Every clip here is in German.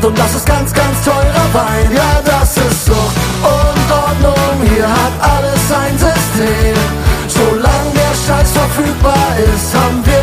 Sucht und das ist ganz, ganz teurer Wein. Ja, das ist Sucht und Ordnung, hier hat alles ein System. Solange der Scheiß verfügbar ist, haben wir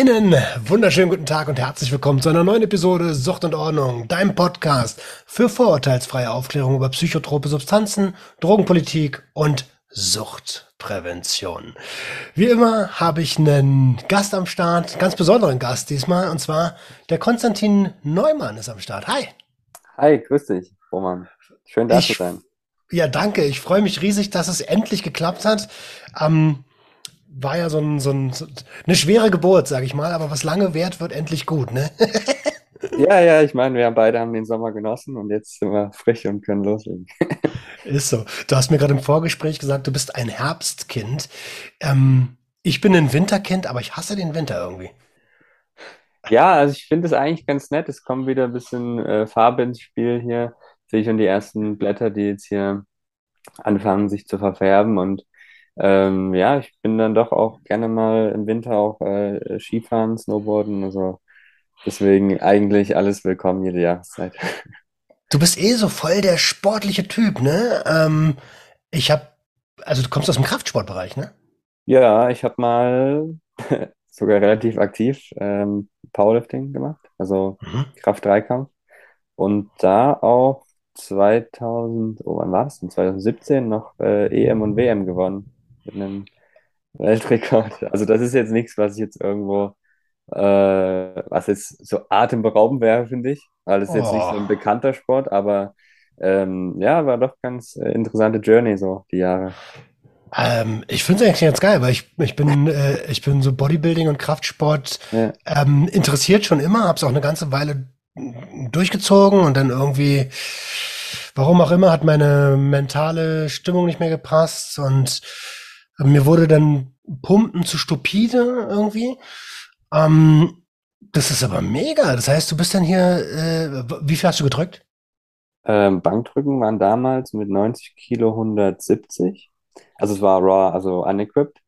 Einen wunderschönen guten Tag und herzlich willkommen zu einer neuen Episode Sucht und Ordnung, deinem Podcast für vorurteilsfreie Aufklärung über psychotrope Substanzen, Drogenpolitik und Suchtprävention. Wie immer habe ich einen Gast am Start, ganz besonderen Gast diesmal, und zwar der Konstantin Neumann ist am Start. Hi. Hi, grüß dich, Roman. Schön da Ich- zu sein. Ja, danke. Ich freue mich riesig, dass es endlich geklappt hat. Ähm, war ja so, ein, so, ein, so eine schwere Geburt, sage ich mal, aber was lange währt, wird endlich gut, ne? Ja, ja, ich meine, wir beide haben den Sommer genossen und jetzt sind wir frisch und können loslegen. Ist so. Du hast mir gerade im Vorgespräch gesagt, du bist ein Herbstkind. Ähm, ich bin ein Winterkind, aber ich hasse den Winter irgendwie. Ja, also ich finde es eigentlich ganz nett. Es kommt wieder ein bisschen äh, Farbe ins Spiel hier. Sehe schon die ersten Blätter, die jetzt hier anfangen, sich zu verfärben. Und ähm, ja, ich bin dann doch auch gerne mal im Winter auch äh, Skifahren, Snowboarden. Also deswegen eigentlich alles willkommen jede Jahreszeit. Du bist eh so voll der sportliche Typ, ne? Ähm, ich habe, also du kommst aus dem Kraftsportbereich, ne? Ja, ich habe mal sogar relativ aktiv ähm, Powerlifting gemacht, also Mhm. Kraft-Dreikampf. Und da auch 2000, oh, wann war das denn? 2017 noch äh, EM und WM gewonnen mit einem Weltrekord. Also das ist jetzt nichts, was ich jetzt irgendwo, äh, was jetzt so atemberaubend wäre, finde ich, weil es jetzt nicht so Oh. ein bekannter Sport, aber ähm, ja, war doch ganz äh, interessante Journey so die Jahre. Ähm, ich finde es eigentlich ganz geil, weil ich, ich bin, äh, ich bin so Bodybuilding und Kraftsport Ja. ähm, interessiert schon immer, habe es auch eine ganze Weile durchgezogen und dann irgendwie, warum auch immer, hat meine mentale Stimmung nicht mehr gepasst und mir wurde dann Pumpen zu stupide irgendwie. Ähm, das ist aber mega. Das heißt, du bist dann hier, äh, wie viel hast du gedrückt? Ähm, Bankdrücken waren damals mit 90 Kilo 170. Also es war raw, also unequipped.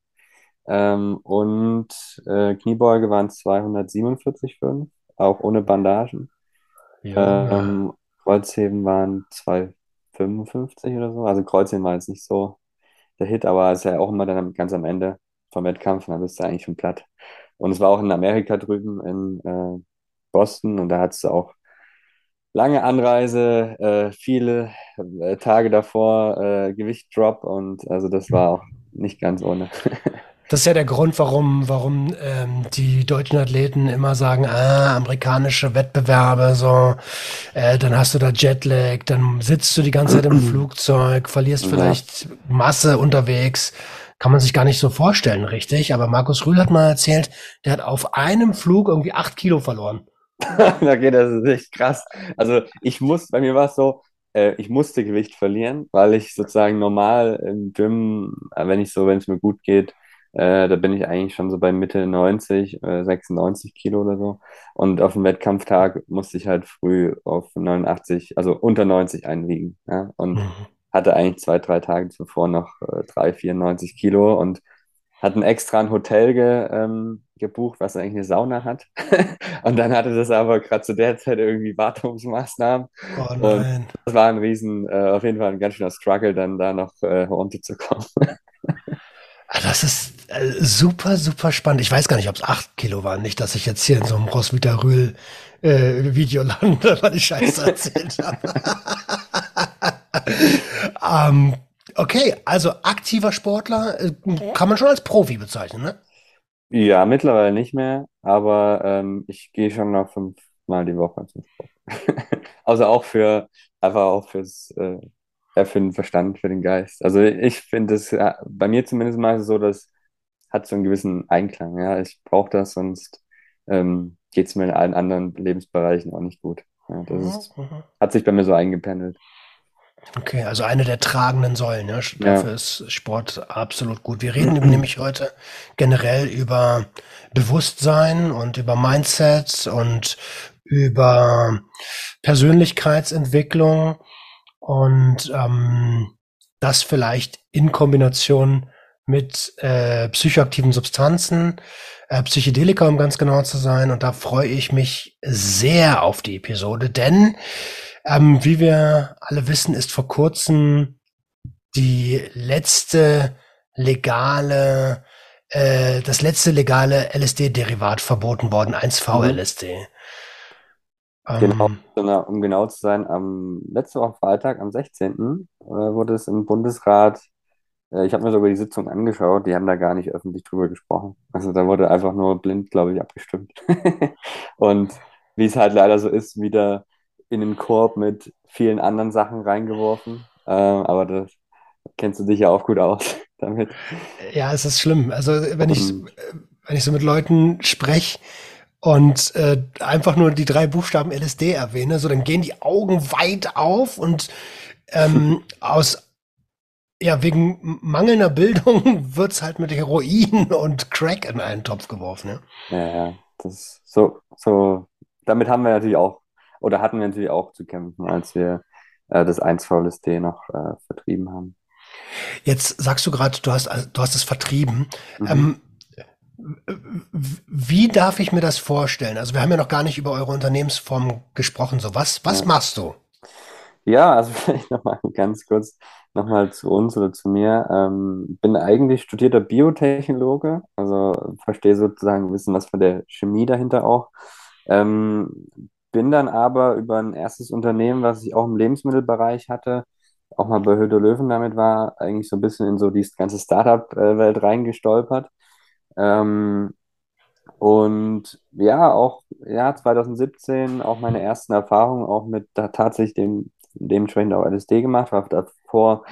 Ähm, und äh, Kniebeuge waren 247,5, auch ohne Bandagen. Ähm, Kreuzheben waren 255 oder so. Also Kreuzheben war jetzt nicht so der Hit, aber es ist ja auch immer dann ganz am Ende vom Wettkampf, und dann bist du eigentlich schon platt. Und es war auch in Amerika drüben in äh, Boston und da hattest du auch lange Anreise, äh, viele äh, Tage davor, äh, Gewichtdrop und also das war auch nicht ganz ohne. Das ist ja der Grund, warum, warum ähm, die deutschen Athleten immer sagen, ah, amerikanische Wettbewerbe, so, äh, dann hast du da Jetlag, dann sitzt du die ganze Zeit im Flugzeug, verlierst Ja. vielleicht Masse unterwegs. Kann man sich gar nicht so vorstellen, richtig. Aber Markus Rühl hat mal erzählt, der hat auf einem Flug irgendwie acht Kilo verloren. Okay, das ist echt krass. Also ich muss, bei mir war es so, äh, ich musste Gewicht verlieren, weil ich sozusagen normal im Gym, äh, wenn ich so, wenn es mir gut geht, äh, da bin ich eigentlich schon so bei Mitte 90, äh, 96 Kilo oder so. Und auf dem Wettkampftag musste ich halt früh auf 89, also unter 90 einwiegen. Ja? Und hatte eigentlich zwei, drei Tage zuvor noch äh, drei, 94 Kilo und hatten extra ein Hotel ge, ähm, gebucht, was eigentlich eine Sauna hat. Und dann hatte das aber gerade zu der Zeit irgendwie Wartungsmaßnahmen. Oh nein. Das war ein riesen, äh, auf jeden Fall ein ganz schöner Struggle, dann da noch äh, runterzukommen. Ah, Das ist super, super spannend. Ich weiß gar nicht, ob es acht Kilo waren. Nicht, dass ich jetzt hier in so einem Roswitha Rühl äh, Video lande, weil ich Scheiße erzählt habe. ähm, okay, also aktiver Sportler äh, kann man schon als Profi bezeichnen, ne? Ja, mittlerweile nicht mehr, aber ähm, ich gehe schon noch fünfmal die Woche zum Sport. Also auch für, einfach auch fürs, äh, für den Verstand, für den Geist. Also ich finde es, ja, bei mir zumindest mal so, das hat so einen gewissen Einklang, ja. Ich brauche das, sonst ähm, geht es mir in allen anderen Lebensbereichen auch nicht gut. Ja, das ist, Mhm, mhm. hat sich bei mir so eingependelt. Okay, also eine der tragenden Säulen. Ja? Dafür ja. ist Sport absolut gut. Wir reden nämlich heute generell über Bewusstsein und über Mindset und über Persönlichkeitsentwicklung und ähm, das vielleicht in Kombination mit äh, psychoaktiven Substanzen, äh, Psychedelika, um ganz genau zu sein. Und da freue ich mich sehr auf die Episode, denn ähm, wie wir alle wissen, ist vor kurzem die letzte legale, äh, das letzte legale LSD-Derivat verboten worden, 1V-LSD. Mhm. Genau, ähm, um genau zu sein, am letzte Woche Freitag, am 16. Äh, wurde es im Bundesrat, ich habe mir sogar die Sitzung angeschaut, die haben da gar nicht öffentlich drüber gesprochen. Also da wurde einfach nur blind, glaube ich, abgestimmt. Und wie es halt leider so ist, wieder in den Korb mit vielen anderen Sachen reingeworfen. Äh, aber das kennst du dich ja auch gut aus damit. Ja, es ist schlimm. Also wenn ich, wenn ich so mit Leuten spreche und äh, einfach nur die drei Buchstaben LSD erwähne, so dann gehen die Augen weit auf und ähm, aus ja, wegen mangelnder Bildung wird's halt mit Heroin und Crack in einen Topf geworfen. Ja, ja, ja das so, so, damit haben wir natürlich auch oder hatten wir natürlich auch zu kämpfen, als wir äh, das 1VLSD noch äh, vertrieben haben. Jetzt sagst du gerade, du hast, du hast es vertrieben. Mhm. Ähm, wie darf ich mir das vorstellen? Also wir haben ja noch gar nicht über eure Unternehmensform gesprochen. So was, was ja. machst du? Ja, also vielleicht nochmal ganz kurz nochmal zu uns oder zu mir. Ähm, bin eigentlich studierter Biotechnologe, also verstehe sozusagen ein bisschen was von der Chemie dahinter auch. Ähm, bin dann aber über ein erstes Unternehmen, was ich auch im Lebensmittelbereich hatte, auch mal bei Höhle Löwen damit war, eigentlich so ein bisschen in so die ganze Startup-Welt reingestolpert. Ähm, und ja, auch ja, 2017 auch meine ersten Erfahrungen auch mit da tatsächlich dem, dementsprechend auch LSD gemacht, habe davor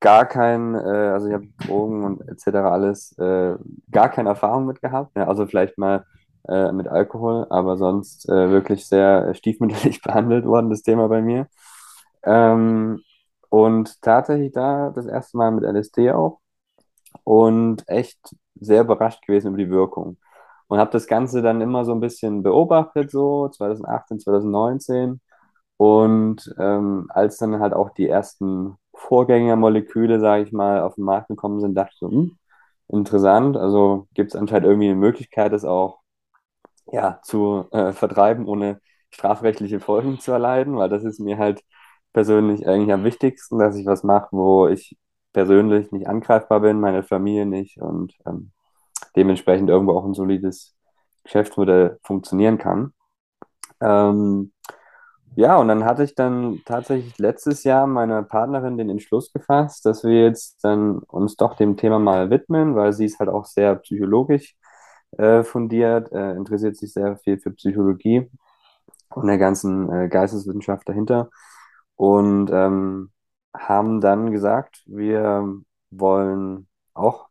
gar kein, äh, also ich habe Drogen und etc. alles, äh, gar keine Erfahrung mit gehabt. Ja, also vielleicht mal äh, mit Alkohol, aber sonst äh, wirklich sehr stiefmütterlich behandelt worden, das Thema bei mir. Ähm, und tatsächlich da das erste Mal mit LSD auch und echt sehr überrascht gewesen über die Wirkung. Und habe das Ganze dann immer so ein bisschen beobachtet, so 2018, 2019. Und ähm, als dann halt auch die ersten Vorgängermoleküle, sage ich mal, auf den Markt gekommen sind, dachte ich so, hm, interessant. Also gibt es anscheinend irgendwie eine Möglichkeit, das auch ja, zu äh, vertreiben, ohne strafrechtliche Folgen zu erleiden, weil das ist mir halt persönlich eigentlich am wichtigsten, dass ich was mache, wo ich persönlich nicht angreifbar bin, meine Familie nicht und ähm, dementsprechend irgendwo auch ein solides Geschäftsmodell funktionieren kann. Ähm, ja, und dann hatte ich dann tatsächlich letztes Jahr meiner Partnerin den Entschluss gefasst, dass wir jetzt dann uns doch dem Thema mal widmen, weil sie ist halt auch sehr psychologisch äh, fundiert, äh, interessiert sich sehr viel für Psychologie und der ganzen äh, Geisteswissenschaft dahinter. Und ähm, haben dann gesagt, wir wollen auch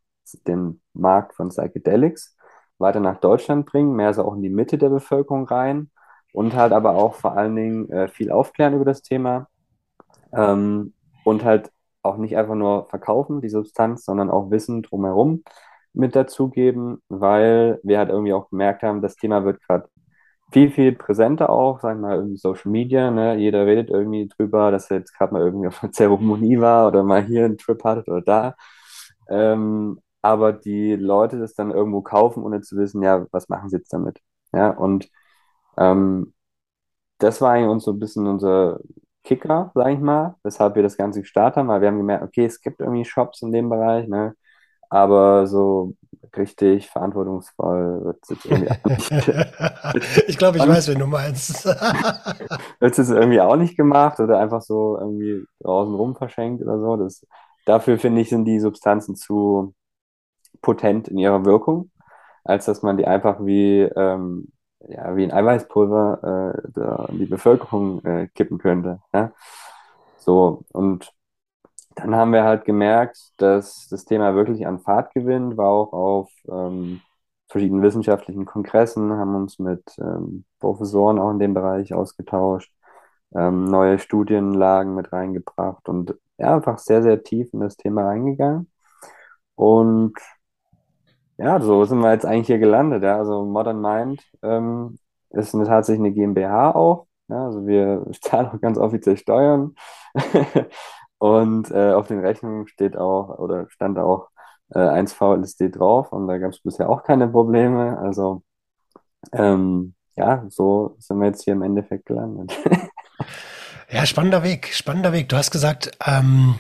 den Markt von Psychedelics weiter nach Deutschland bringen, mehr so auch in die Mitte der Bevölkerung rein und halt aber auch vor allen Dingen äh, viel aufklären über das Thema ähm, und halt auch nicht einfach nur verkaufen, die Substanz, sondern auch Wissen drumherum mit dazugeben, weil wir halt irgendwie auch gemerkt haben, das Thema wird gerade viel, viel präsenter auch, sagen wir mal, irgendwie Social Media, ne? Jeder redet irgendwie drüber, dass er jetzt gerade mal irgendwie auf einer Zeremonie war oder mal hier einen Trip hatte oder da. Ähm, aber die Leute das dann irgendwo kaufen, ohne zu wissen, ja, was machen sie jetzt damit? Ja, und ähm, das war eigentlich uns so ein bisschen unser Kicker, sag ich mal, weshalb wir das Ganze gestartet haben, weil wir haben gemerkt, okay, es gibt irgendwie Shops in dem Bereich, ne? aber so richtig verantwortungsvoll wird es jetzt irgendwie auch nicht. ich glaube, ich weiß, wen du meinst. wird es jetzt irgendwie auch nicht gemacht oder einfach so irgendwie draußen rum verschenkt oder so. Das, dafür finde ich, sind die Substanzen zu potent in ihrer Wirkung, als dass man die einfach wie, ähm, ja, wie ein Eiweißpulver äh, in die Bevölkerung äh, kippen könnte. Ja? So, und dann haben wir halt gemerkt, dass das Thema wirklich an Fahrt gewinnt, war auch auf ähm, verschiedenen wissenschaftlichen Kongressen, haben uns mit ähm, Professoren auch in dem Bereich ausgetauscht ähm, neue Studienlagen mit reingebracht und ja, einfach sehr, sehr tief in das Thema reingegangen. Und ja, so sind wir jetzt eigentlich hier gelandet. Ja. Also Modern Mind ähm, ist eine, tatsächlich eine GmbH auch. Ja. Also wir zahlen auch ganz offiziell Steuern. und äh, auf den Rechnungen steht auch oder stand auch äh, 1 VLSD drauf und da gab es bisher auch keine Probleme. Also ähm, ja, so sind wir jetzt hier im Endeffekt gelandet. ja, spannender Weg, spannender Weg. Du hast gesagt, ähm,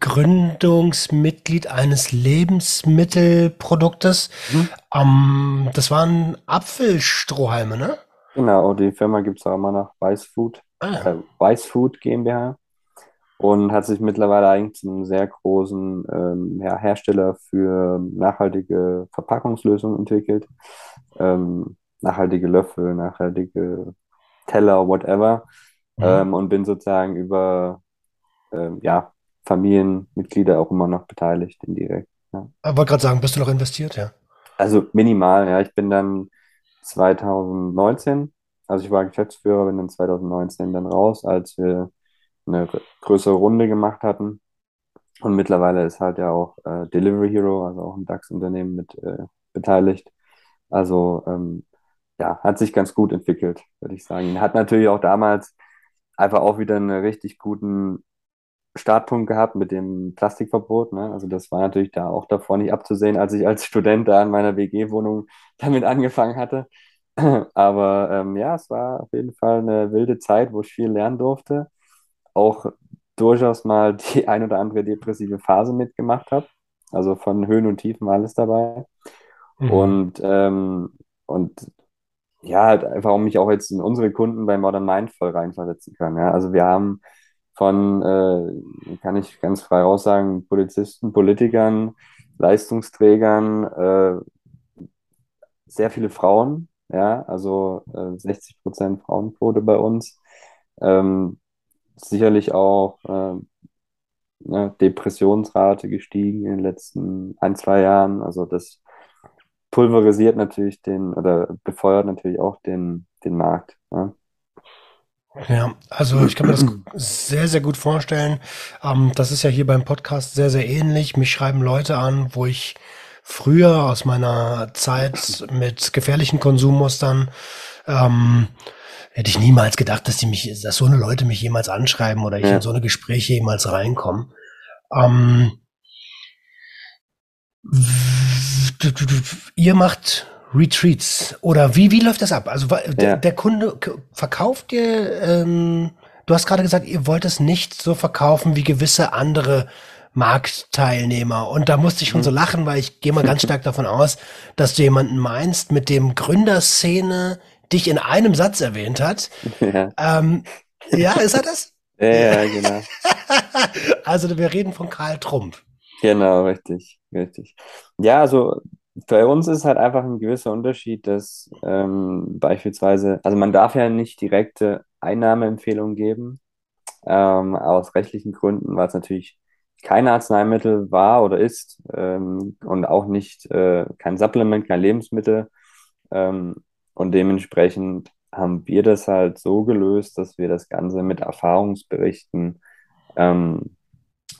Gründungsmitglied eines Lebensmittelproduktes. Mhm. Ähm, das waren Apfelstrohhalme, ne? Genau, die Firma gibt es auch immer noch Weißfood, ah. äh, Weißfood GmbH und hat sich mittlerweile eigentlich zum sehr großen ähm, ja, Hersteller für nachhaltige Verpackungslösungen entwickelt. Ähm, nachhaltige Löffel, nachhaltige Teller, whatever. Mhm. Ähm, und bin sozusagen über ähm, ja, Familienmitglieder auch immer noch beteiligt indirekt. Ja. Ich wollte gerade sagen, bist du noch investiert, ja? Also minimal, ja. Ich bin dann 2019, also ich war Geschäftsführer, bin dann 2019 dann raus, als wir eine größere Runde gemacht hatten. Und mittlerweile ist halt ja auch äh, Delivery Hero, also auch ein DAX-Unternehmen mit äh, beteiligt. Also ähm, ja, hat sich ganz gut entwickelt, würde ich sagen. Hat natürlich auch damals einfach auch wieder einen richtig guten Startpunkt gehabt mit dem Plastikverbot. Ne? Also das war natürlich da auch davor nicht abzusehen, als ich als Student da in meiner WG-Wohnung damit angefangen hatte. Aber ähm, ja, es war auf jeden Fall eine wilde Zeit, wo ich viel lernen durfte. Auch durchaus mal die ein oder andere depressive Phase mitgemacht habe. Also von Höhen und Tiefen alles dabei. Mhm. Und, ähm, und ja, halt einfach, um mich auch jetzt in unsere Kunden bei Modern Mind voll reinversetzen können. Ja? Also wir haben von, äh, kann ich ganz frei raus sagen, Polizisten, Politikern, Leistungsträgern, äh, sehr viele Frauen, ja, also äh, 60 Prozent Frauenquote bei uns. Ähm, sicherlich auch äh, ne, Depressionsrate gestiegen in den letzten ein, zwei Jahren. Also das pulverisiert natürlich den oder befeuert natürlich auch den, den Markt. Ja. Ja, also ich kann mir das sehr, sehr gut vorstellen. Ähm, das ist ja hier beim Podcast sehr, sehr ähnlich. Mich schreiben Leute an, wo ich früher aus meiner Zeit mit gefährlichen Konsummustern ähm, hätte ich niemals gedacht, dass die mich, dass so eine Leute mich jemals anschreiben oder ich ja. in so eine Gespräche jemals reinkomme. Ähm, ihr macht Retreats oder wie, wie läuft das ab? Also der, ja. der Kunde verkauft dir, ähm, du hast gerade gesagt, ihr wollt es nicht so verkaufen wie gewisse andere Marktteilnehmer. Und da musste ich schon mhm. so lachen, weil ich gehe mal ganz stark davon aus, dass du jemanden meinst, mit dem Gründerszene dich in einem Satz erwähnt hat. Ja, ähm, ja ist er das? ja, ja, genau. also wir reden von Karl Trump. Genau, richtig, richtig. Ja, also bei uns ist halt einfach ein gewisser Unterschied, dass ähm, beispielsweise, also man darf ja nicht direkte Einnahmeempfehlungen geben, ähm, aus rechtlichen Gründen, weil es natürlich kein Arzneimittel war oder ist ähm, und auch nicht äh, kein Supplement, kein Lebensmittel. Ähm, und dementsprechend haben wir das halt so gelöst, dass wir das Ganze mit Erfahrungsberichten ähm,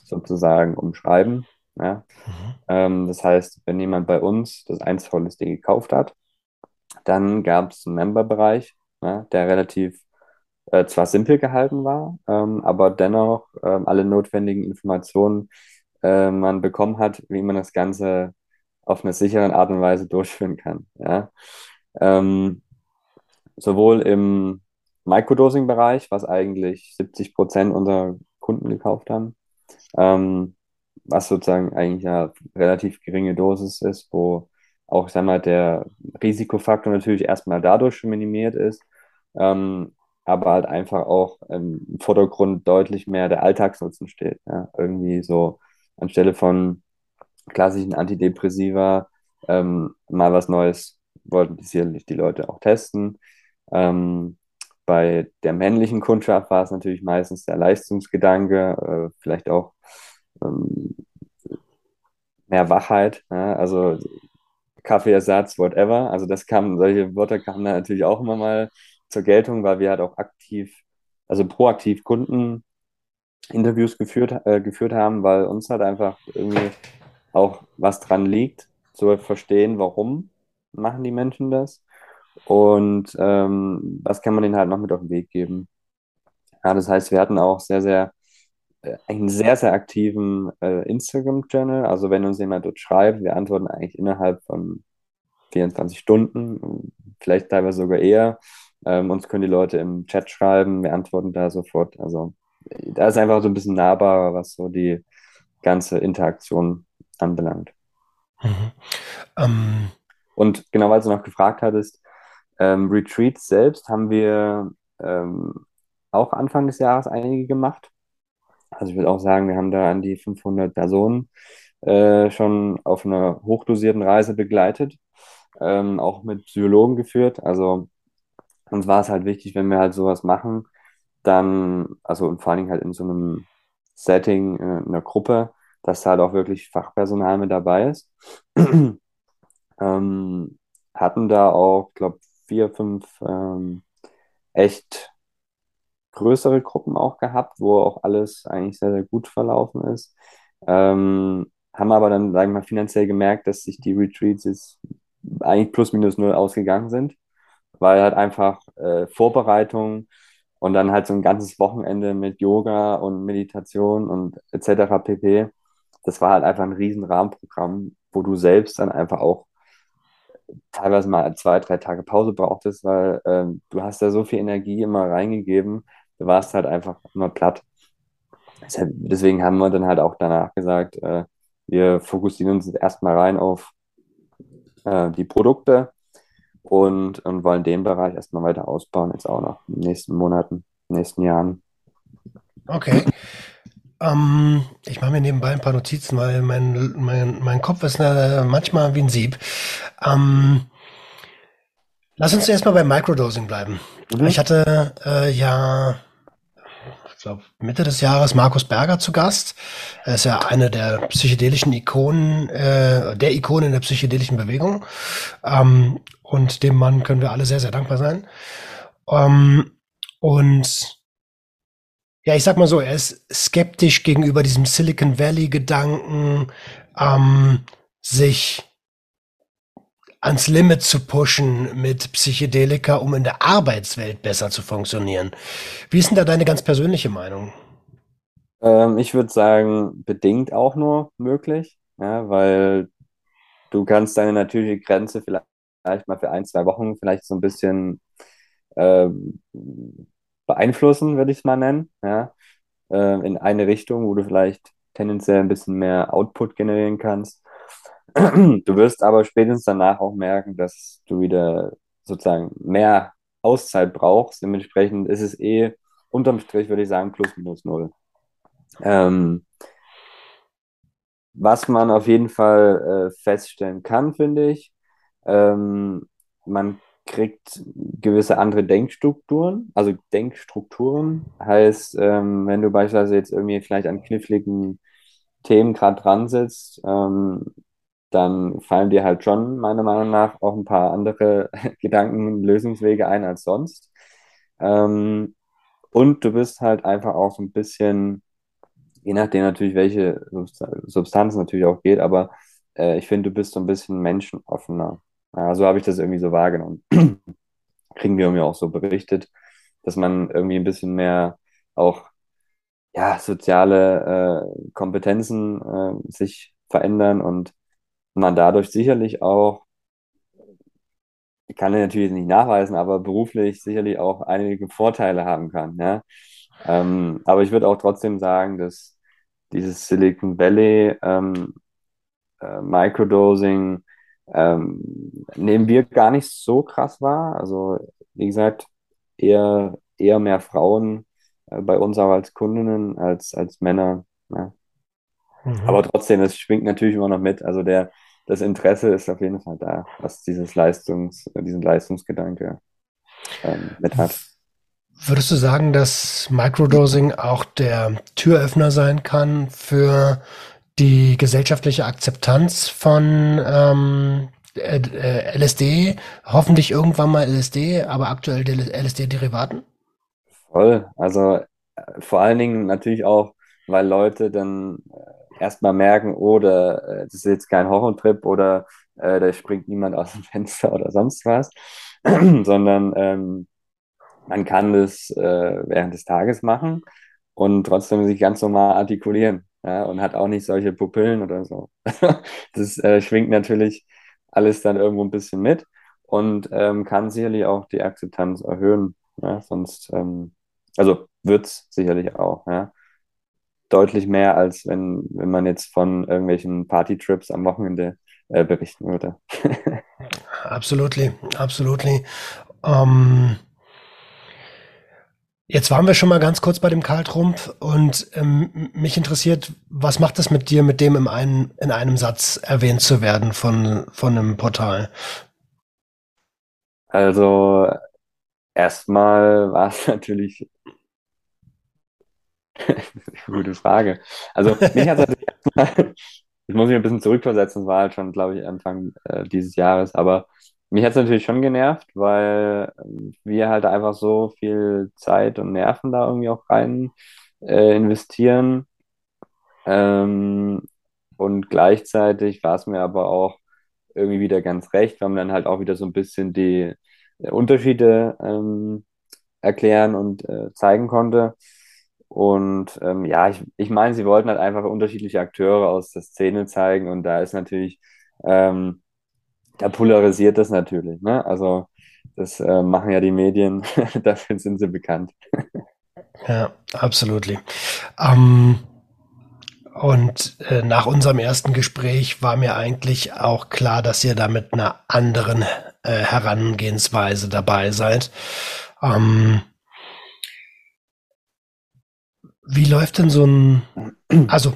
sozusagen umschreiben. Ja? Mhm. Ähm, das heißt, wenn jemand bei uns das 1 volles Ding gekauft hat, dann gab es einen Member-Bereich, ja, der relativ äh, zwar simpel gehalten war, ähm, aber dennoch ähm, alle notwendigen Informationen äh, man bekommen hat, wie man das Ganze auf eine sichere Art und Weise durchführen kann. Ja? Ähm, sowohl im Microdosing-Bereich, was eigentlich 70 Prozent unserer Kunden gekauft haben, ähm, was sozusagen eigentlich eine relativ geringe Dosis ist, wo auch, sag mal, der Risikofaktor natürlich erstmal dadurch schon minimiert ist, ähm, aber halt einfach auch im Vordergrund deutlich mehr der Alltagsnutzen steht. Ja? Irgendwie so anstelle von klassischen Antidepressiva ähm, mal was Neues wollten sicherlich die Leute auch testen. Ähm, bei der männlichen Kundschaft war es natürlich meistens der Leistungsgedanke, äh, vielleicht auch ähm, mehr Wachheit, ja, also Kaffeeersatz, whatever. Also das kam, solche Wörter kamen da natürlich auch immer mal zur Geltung, weil wir halt auch aktiv also proaktiv Kundeninterviews geführt, äh, geführt haben, weil uns halt einfach irgendwie auch was dran liegt, zu verstehen, warum machen die Menschen das und ähm, was kann man denen halt noch mit auf den Weg geben. Ja, das heißt, wir hatten auch sehr, sehr einen sehr, sehr aktiven äh, Instagram-Channel. Also wenn uns jemand dort schreibt, wir antworten eigentlich innerhalb von 24 Stunden, vielleicht teilweise sogar eher. Ähm, uns können die Leute im Chat schreiben, wir antworten da sofort. Also da ist einfach so ein bisschen nahbarer, was so die ganze Interaktion anbelangt. Mhm. Ähm. Und genau, weil du noch gefragt hattest, ähm, Retreats selbst haben wir ähm, auch Anfang des Jahres einige gemacht. Also ich würde auch sagen, wir haben da an die 500 Personen äh, schon auf einer hochdosierten Reise begleitet, ähm, auch mit Psychologen geführt. Also uns war es halt wichtig, wenn wir halt sowas machen, dann, also und vor allen Dingen halt in so einem Setting, in einer Gruppe, dass da halt auch wirklich Fachpersonal mit dabei ist. ähm, hatten da auch, glaube vier, fünf ähm, echt größere Gruppen auch gehabt, wo auch alles eigentlich sehr, sehr gut verlaufen ist. Ähm, haben aber dann, sagen wir mal, finanziell gemerkt, dass sich die Retreats jetzt eigentlich plus minus null ausgegangen sind, weil halt einfach äh, Vorbereitung und dann halt so ein ganzes Wochenende mit Yoga und Meditation und etc. pp. Das war halt einfach ein riesen Rahmenprogramm, wo du selbst dann einfach auch teilweise mal zwei, drei Tage Pause brauchtest, weil ähm, du hast da so viel Energie immer reingegeben, du warst halt einfach immer platt. Deswegen haben wir dann halt auch danach gesagt, äh, wir fokussieren uns erstmal rein auf äh, die Produkte und, und wollen den Bereich erstmal weiter ausbauen, jetzt auch noch in den nächsten Monaten, in den nächsten Jahren. Okay. Ähm, ich mache mir nebenbei ein paar Notizen, weil mein, mein, mein Kopf ist äh, manchmal wie ein Sieb. Ähm, lass uns erstmal bei Microdosing bleiben. Mhm. Ich hatte äh, ja glaube, Mitte des Jahres Markus Berger zu Gast. Er ist ja eine der psychedelischen Ikonen, äh, der Ikonen der psychedelischen Bewegung. Ähm, und dem Mann können wir alle sehr, sehr dankbar sein. Ähm, und ja, ich sag mal so, er ist skeptisch gegenüber diesem Silicon Valley-Gedanken, ähm, sich ans Limit zu pushen mit Psychedelika, um in der Arbeitswelt besser zu funktionieren. Wie ist denn da deine ganz persönliche Meinung? Ähm, ich würde sagen, bedingt auch nur möglich, ja, weil du kannst deine natürliche Grenze vielleicht, vielleicht mal für ein, zwei Wochen vielleicht so ein bisschen äh, beeinflussen, würde ich es mal nennen, ja, äh, in eine Richtung, wo du vielleicht tendenziell ein bisschen mehr Output generieren kannst. Du wirst aber spätestens danach auch merken, dass du wieder sozusagen mehr Auszeit brauchst. Dementsprechend ist es eh unterm Strich, würde ich sagen, plus minus null. Ähm, was man auf jeden Fall äh, feststellen kann, finde ich, ähm, man kriegt gewisse andere Denkstrukturen, also Denkstrukturen heißt, ähm, wenn du beispielsweise jetzt irgendwie vielleicht an kniffligen Themen gerade dran sitzt, ähm, dann fallen dir halt schon meiner Meinung nach auch ein paar andere Gedanken, Lösungswege ein als sonst. Ähm, und du bist halt einfach auch so ein bisschen, je nachdem natürlich, welche Substanz natürlich auch geht, aber äh, ich finde, du bist so ein bisschen menschenoffener. Ja, so habe ich das irgendwie so wahrgenommen. Kriegen wir mir auch so berichtet, dass man irgendwie ein bisschen mehr auch ja, soziale äh, Kompetenzen äh, sich verändern und man dadurch sicherlich auch, ich kann natürlich nicht nachweisen, aber beruflich sicherlich auch einige Vorteile haben kann. Ja? Ähm, aber ich würde auch trotzdem sagen, dass dieses Silicon Valley ähm, äh, Microdosing ähm, nehmen wir gar nicht so krass wahr. Also wie gesagt, eher, eher mehr Frauen äh, bei uns auch als Kundinnen als, als Männer. Ja. Mhm. Aber trotzdem, es schwingt natürlich immer noch mit. Also der, das Interesse ist auf jeden Fall da, was dieses Leistungs, diesen Leistungsgedanke ähm, mit hat. Würdest du sagen, dass Microdosing auch der Türöffner sein kann für die gesellschaftliche Akzeptanz von ähm, äh, LSD? Hoffentlich irgendwann mal LSD, aber aktuell LSD-Derivaten? Voll. Also äh, vor allen Dingen natürlich auch, weil Leute dann äh, erstmal merken, oh, da, äh, das ist jetzt kein Horrortrip oder äh, da springt niemand aus dem Fenster oder sonst was, sondern ähm, man kann das äh, während des Tages machen und trotzdem sich ganz normal artikulieren ja, und hat auch nicht solche Pupillen oder so. das äh, schwingt natürlich alles dann irgendwo ein bisschen mit und ähm, kann sicherlich auch die Akzeptanz erhöhen. Ja, sonst, ähm, also wird es sicherlich auch, ja. Deutlich mehr, als wenn, wenn man jetzt von irgendwelchen Partytrips am Wochenende äh, berichten würde. absolutely, absolutely. Um Jetzt waren wir schon mal ganz kurz bei dem Karl Trumpf und ähm, mich interessiert, was macht es mit dir, mit dem in einem, in einem Satz erwähnt zu werden von, von einem Portal? Also erstmal war es natürlich gute Frage. Also mich hat natürlich erstmal, ich muss mich ein bisschen zurückversetzen, es war halt schon, glaube ich, Anfang äh, dieses Jahres, aber mich hat es natürlich schon genervt, weil wir halt einfach so viel Zeit und Nerven da irgendwie auch rein äh, investieren. Ähm, und gleichzeitig war es mir aber auch irgendwie wieder ganz recht, weil man dann halt auch wieder so ein bisschen die äh, Unterschiede ähm, erklären und äh, zeigen konnte. Und ähm, ja, ich, ich meine, sie wollten halt einfach unterschiedliche Akteure aus der Szene zeigen und da ist natürlich ähm, da polarisiert das natürlich. Ne? Also das äh, machen ja die Medien, dafür sind sie bekannt. ja, absolut. Ähm, und äh, nach unserem ersten Gespräch war mir eigentlich auch klar, dass ihr da mit einer anderen äh, Herangehensweise dabei seid. Ähm, wie läuft denn so ein, also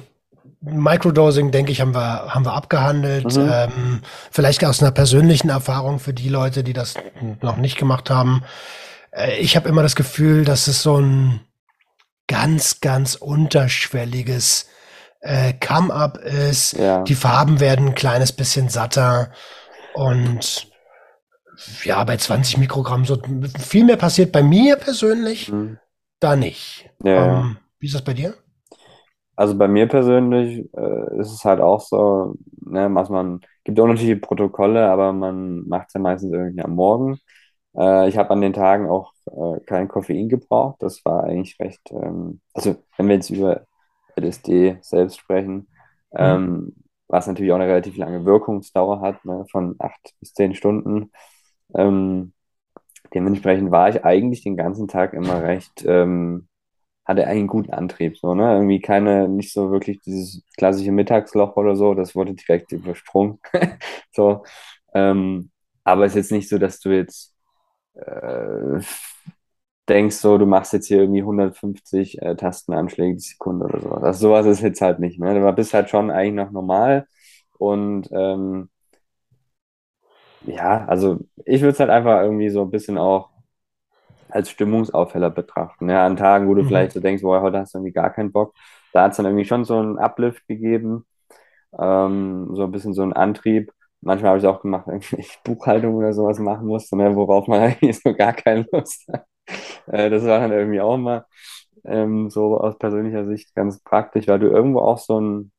Microdosing, denke ich, haben wir, haben wir abgehandelt. Mhm. Ähm, vielleicht aus einer persönlichen Erfahrung für die Leute, die das noch nicht gemacht haben. Äh, ich habe immer das Gefühl, dass es so ein ganz, ganz unterschwelliges äh, Come-up ist. Ja. Die Farben werden ein kleines bisschen satter und ja, bei 20 Mikrogramm so viel mehr passiert bei mir persönlich mhm. da nicht. Ja. Ähm, wie ist das bei dir? Also bei mir persönlich äh, ist es halt auch so, ne, was man, gibt unterschiedliche Protokolle, aber man macht es ja meistens irgendwie am Morgen. Äh, ich habe an den Tagen auch äh, kein Koffein gebraucht. Das war eigentlich recht, ähm, also wenn wir jetzt über LSD selbst sprechen, mhm. ähm, was natürlich auch eine relativ lange Wirkungsdauer hat, ne, von acht bis zehn Stunden. Ähm, dementsprechend war ich eigentlich den ganzen Tag immer recht ähm, hatte eigentlich einen guten Antrieb, so, ne? Irgendwie keine, nicht so wirklich dieses klassische Mittagsloch oder so, das wurde direkt übersprungen. so. Ähm, aber es ist jetzt nicht so, dass du jetzt äh, denkst, so, du machst jetzt hier irgendwie 150 äh, Tastenanschläge die Sekunde oder so. Also sowas ist jetzt halt nicht, ne? Du bist halt schon eigentlich noch normal und ähm, ja, also ich würde es halt einfach irgendwie so ein bisschen auch als Stimmungsaufheller betrachten. Ja, an Tagen, wo du mhm. vielleicht so denkst, boah, heute hast du irgendwie gar keinen Bock. Da hat es dann irgendwie schon so einen Uplift gegeben, ähm, so ein bisschen so einen Antrieb. Manchmal habe ich auch gemacht, wenn ich Buchhaltung oder sowas machen musste, ne, worauf man eigentlich so gar keine Lust hat. Äh, das war dann irgendwie auch mal ähm, so aus persönlicher Sicht ganz praktisch, weil du irgendwo auch so ein,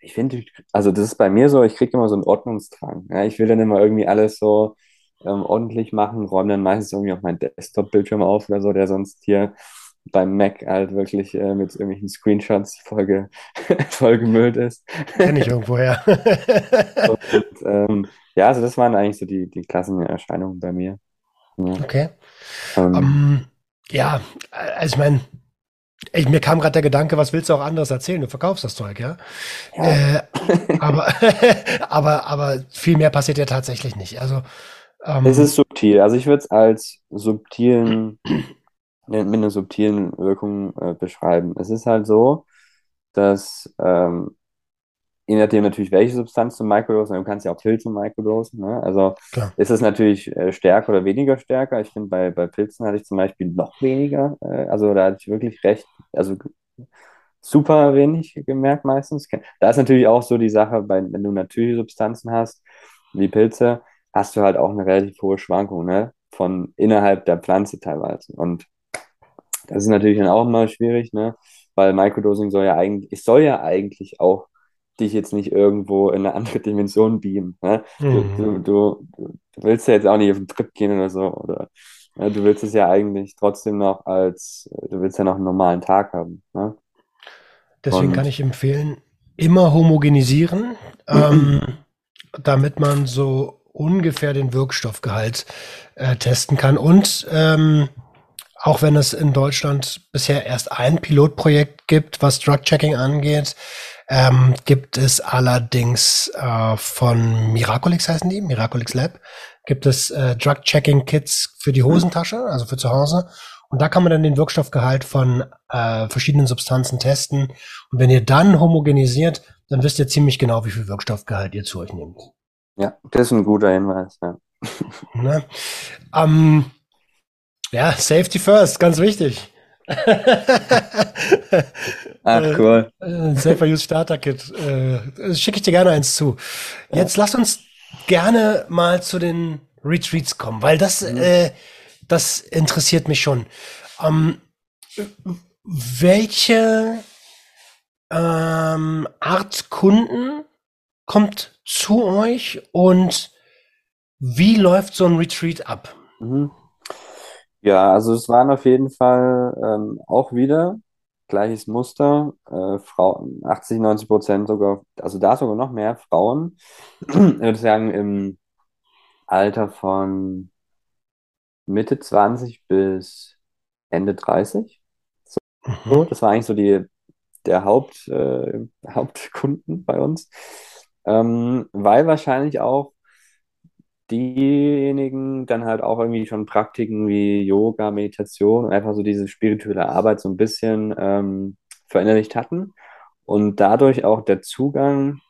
ich finde, also das ist bei mir so, ich kriege immer so einen Ordnungsdrang. Ja, ich will dann immer irgendwie alles so ähm, ordentlich machen, räume dann meistens irgendwie auf meinen Desktop-Bildschirm auf oder so, der sonst hier beim Mac halt wirklich äh, mit irgendwelchen Screenshots voll, vollgemüllt ist. Kenn ich irgendwoher. und, ähm, ja, also das waren eigentlich so die, die klassischen Erscheinungen bei mir. Ja. Okay. Ähm, um, ähm, ja, also ich meine, ich, mir kam gerade der Gedanke, was willst du auch anderes erzählen? Du verkaufst das Zeug, ja? ja. Äh, aber, aber, aber viel mehr passiert ja tatsächlich nicht. Also ähm, es ist subtil. Also ich würde es als subtilen, mit einer subtilen Wirkung äh, beschreiben. Es ist halt so, dass ähm, je nachdem natürlich, welche Substanz zum Microdosen, du kannst ja auch Pilze Microdosen, ne? also Klar. ist es natürlich äh, stärker oder weniger stärker. Ich finde, bei, bei Pilzen hatte ich zum Beispiel noch weniger, äh, also da hatte ich wirklich recht, also super wenig gemerkt meistens. Da ist natürlich auch so die Sache, bei, wenn du natürliche Substanzen hast, wie Pilze, hast du halt auch eine relativ hohe Schwankung, ne? Von innerhalb der Pflanze teilweise. Und Das ist natürlich dann auch mal schwierig, ne? Weil Microdosing soll ja eigentlich, es soll ja eigentlich auch dich jetzt nicht irgendwo in eine andere Dimension beamen. Ne? Du, Mhm. du, du, du willst ja jetzt auch nicht auf einen Trip gehen oder so. Oder ne? du willst es ja eigentlich trotzdem noch als, du willst ja noch einen normalen Tag haben. Ne? Deswegen kann Und ich empfehlen, immer homogenisieren, ähm, damit man so ungefähr den Wirkstoffgehalt äh, testen kann. Und ähm, auch wenn es in Deutschland bisher erst ein Pilotprojekt gibt, was Drug-Checking angeht, ähm, gibt es allerdings äh, von Miraculix heißen die, Miraculix Lab, gibt es äh, Drug-Checking-Kits für die Hosentasche, also für zu Hause. Und da kann man dann den Wirkstoffgehalt von äh, verschiedenen Substanzen testen. Und wenn ihr dann homogenisiert, dann wisst ihr ziemlich genau, wie viel Wirkstoffgehalt ihr zu euch nehmt. Ja, das ist ein guter Hinweis. Ja. Ne? Ähm, ja, Safety first, ganz wichtig. Ach, Äh, cool. äh, Safer Use Starter Kit. Äh, Schicke ich dir gerne eins zu. Jetzt lass uns gerne mal zu den Retreats kommen, weil das, Mhm. äh, das interessiert mich schon. Ähm, welche ähm, Art Kunden kommt zu euch und wie läuft so ein Retreat ab? Mhm. Ja, also es waren auf jeden Fall ähm, auch wieder gleiches Muster. Äh, Frauen, 80, 90 Prozent sogar, also da sogar noch mehr Frauen. Ich würde sagen, im Alter von Mitte 20 bis Ende 30. So, Mhm. das war eigentlich so die, der Haupt, äh, Hauptkunden bei uns. Ähm, weil wahrscheinlich auch diejenigen dann halt auch irgendwie schon Praktiken wie Yoga, Meditation und einfach so diese spirituelle Arbeit so ein bisschen ähm, verinnerlicht hatten und dadurch auch der Zugang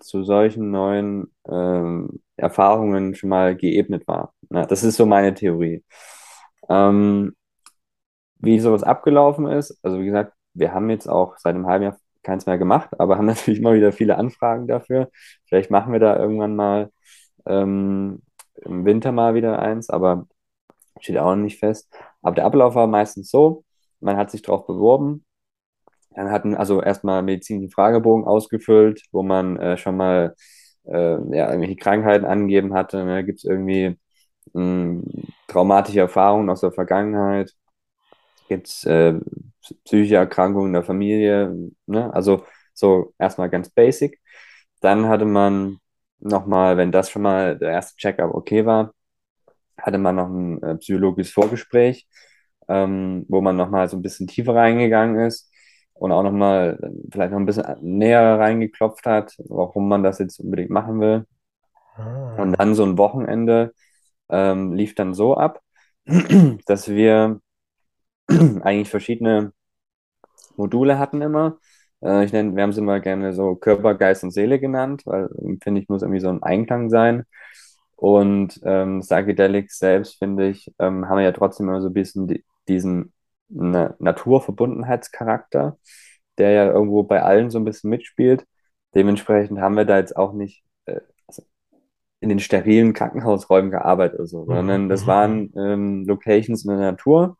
zu solchen neuen ähm, Erfahrungen schon mal geebnet war. Ja, das ist so meine Theorie. Ähm, wie sowas abgelaufen ist, also wie gesagt, wir haben jetzt auch seit einem halben Jahr keins mehr gemacht, aber haben natürlich immer wieder viele Anfragen dafür. Vielleicht machen wir da irgendwann mal ähm, im Winter mal wieder eins, aber steht auch noch nicht fest. Aber der Ablauf war meistens so, man hat sich darauf beworben, dann hatten also erstmal medizinischen Fragebogen ausgefüllt, wo man äh, schon mal äh, ja, irgendwelche Krankheiten angegeben hatte. Ne? Gibt es irgendwie mh, traumatische Erfahrungen aus der Vergangenheit? Gibt es äh, psychische Erkrankungen in der Familie? Ne? Also so erstmal ganz basic. Dann hatte man nochmal, wenn das schon mal der erste Check-up okay war, hatte man noch ein äh, psychologisches Vorgespräch, ähm, wo man nochmal so ein bisschen tiefer reingegangen ist und auch nochmal vielleicht noch ein bisschen näher reingeklopft hat, warum man das jetzt unbedingt machen will. Und Ah. dann so ein Wochenende ähm, lief dann so ab, dass wir eigentlich verschiedene Module hatten immer. Äh, ich nenne, wir haben es immer gerne so Körper, Geist und Seele genannt, weil finde ich, muss irgendwie so ein Einklang sein. Und ähm, Psychedelics selbst, finde ich, ähm, haben ja trotzdem immer so ein bisschen die, diesen Na Naturverbundenheitscharakter, der ja irgendwo bei allen so ein bisschen mitspielt. Dementsprechend haben wir da jetzt auch nicht äh, in den sterilen Krankenhausräumen gearbeitet oder so, sondern das mhm, mhm. waren ähm, Locations in der Natur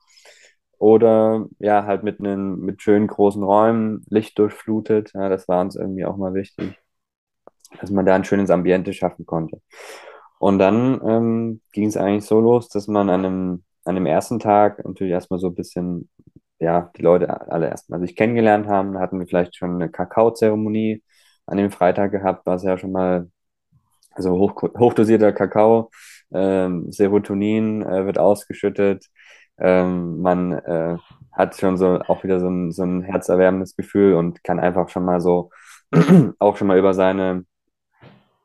oder ja, halt mit, einen, mit schönen großen Räumen, Licht durchflutet. Ja, das war uns irgendwie auch mal wichtig, dass man da ein schönes Ambiente schaffen konnte. Und dann ähm, ging es eigentlich so los, dass man an einem, an dem ersten Tag natürlich erstmal so ein bisschen, ja, die Leute alle erstmal sich kennengelernt haben. Da hatten wir vielleicht schon eine Kakaozeremonie an dem Freitag gehabt, was ja schon mal, also hoch, hochdosierter Kakao, ähm, Serotonin äh, wird ausgeschüttet. Ähm, man äh, hat schon so auch wieder so ein, so ein herzerwärmendes Gefühl und kann einfach schon mal so auch schon mal über seine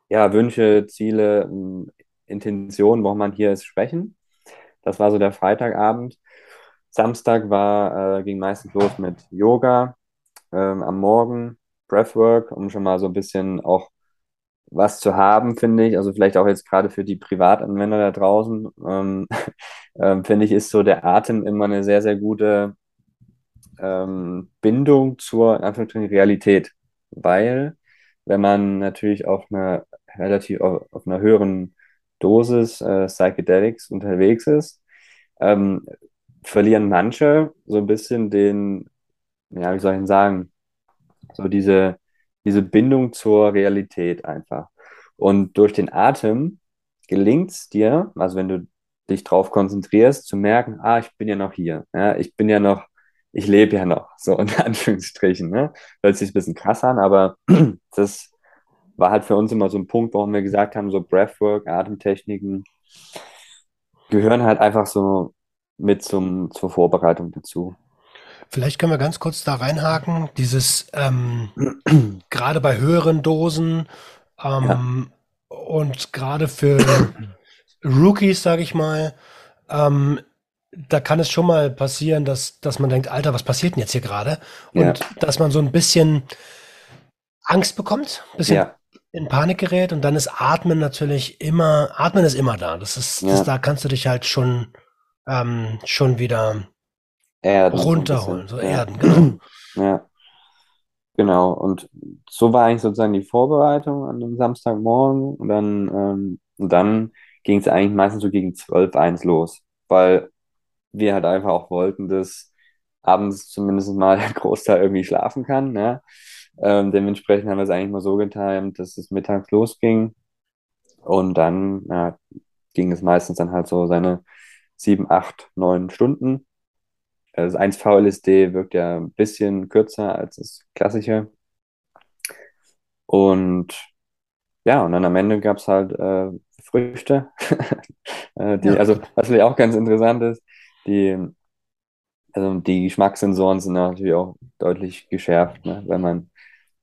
ja, Wünsche, Ziele, m, Intentionen, warum man hier ist, sprechen. Das war so der Freitagabend. Samstag war, äh, ging meistens los mit Yoga ähm, am Morgen, Breathwork, um schon mal so ein bisschen auch was zu haben, finde ich. Also vielleicht auch jetzt gerade für die Privatanwender da draußen, ähm, ähm, finde ich, ist so der Atem immer eine sehr, sehr gute ähm, Bindung zur in Anführungsstrichen Realität. Weil, wenn man natürlich auf einer relativ auf, auf einer höheren Dosis äh, Psychedelics unterwegs ist, ähm, verlieren manche so ein bisschen den, ja, wie soll ich denn sagen, so diese, diese Bindung zur Realität einfach. Und durch den Atem gelingt es dir, also wenn du dich darauf konzentrierst, zu merken, ah, ich bin ja noch hier, ja, ich bin ja noch, ich lebe ja noch, so in Anführungsstrichen, ne? Hört sich ein bisschen krass an, aber das war halt für uns immer so ein Punkt, warum wir gesagt haben, so Breathwork, Atemtechniken gehören halt einfach so mit zum, zur Vorbereitung dazu. Vielleicht können wir ganz kurz da reinhaken, dieses ähm, gerade bei höheren Dosen ähm, ja. und gerade für Rookies, sage ich mal, ähm, da kann es schon mal passieren, dass, dass man denkt, Alter, was passiert denn jetzt hier gerade? Und ja. dass man so ein bisschen Angst bekommt, ein bisschen ja. in Panik gerät und dann ist Atmen natürlich immer, Atmen ist immer da. Das ist, das, da kannst du dich halt schon, ähm, schon wieder erden, runterholen, so, erden, genau. Ja. Genau, und so war eigentlich sozusagen die Vorbereitung an dem Samstagmorgen und dann, ähm, und dann ging es eigentlich meistens so gegen 12, 1 los, weil wir halt einfach auch wollten, dass abends zumindest mal der Großteil irgendwie schlafen kann. Ne? Ähm, dementsprechend haben wir es eigentlich mal so getimt, dass es mittags losging und dann ja, ging es meistens dann halt so seine sieben, acht, neun Stunden. Das 1V-LSD wirkt ja ein bisschen kürzer als das klassische. Und ja, und dann am Ende gab es halt äh, Früchte. äh, die, ja. Also, was vielleicht auch ganz interessant ist, die, also die Geschmackssensoren sind natürlich auch deutlich geschärft, ne, wenn man,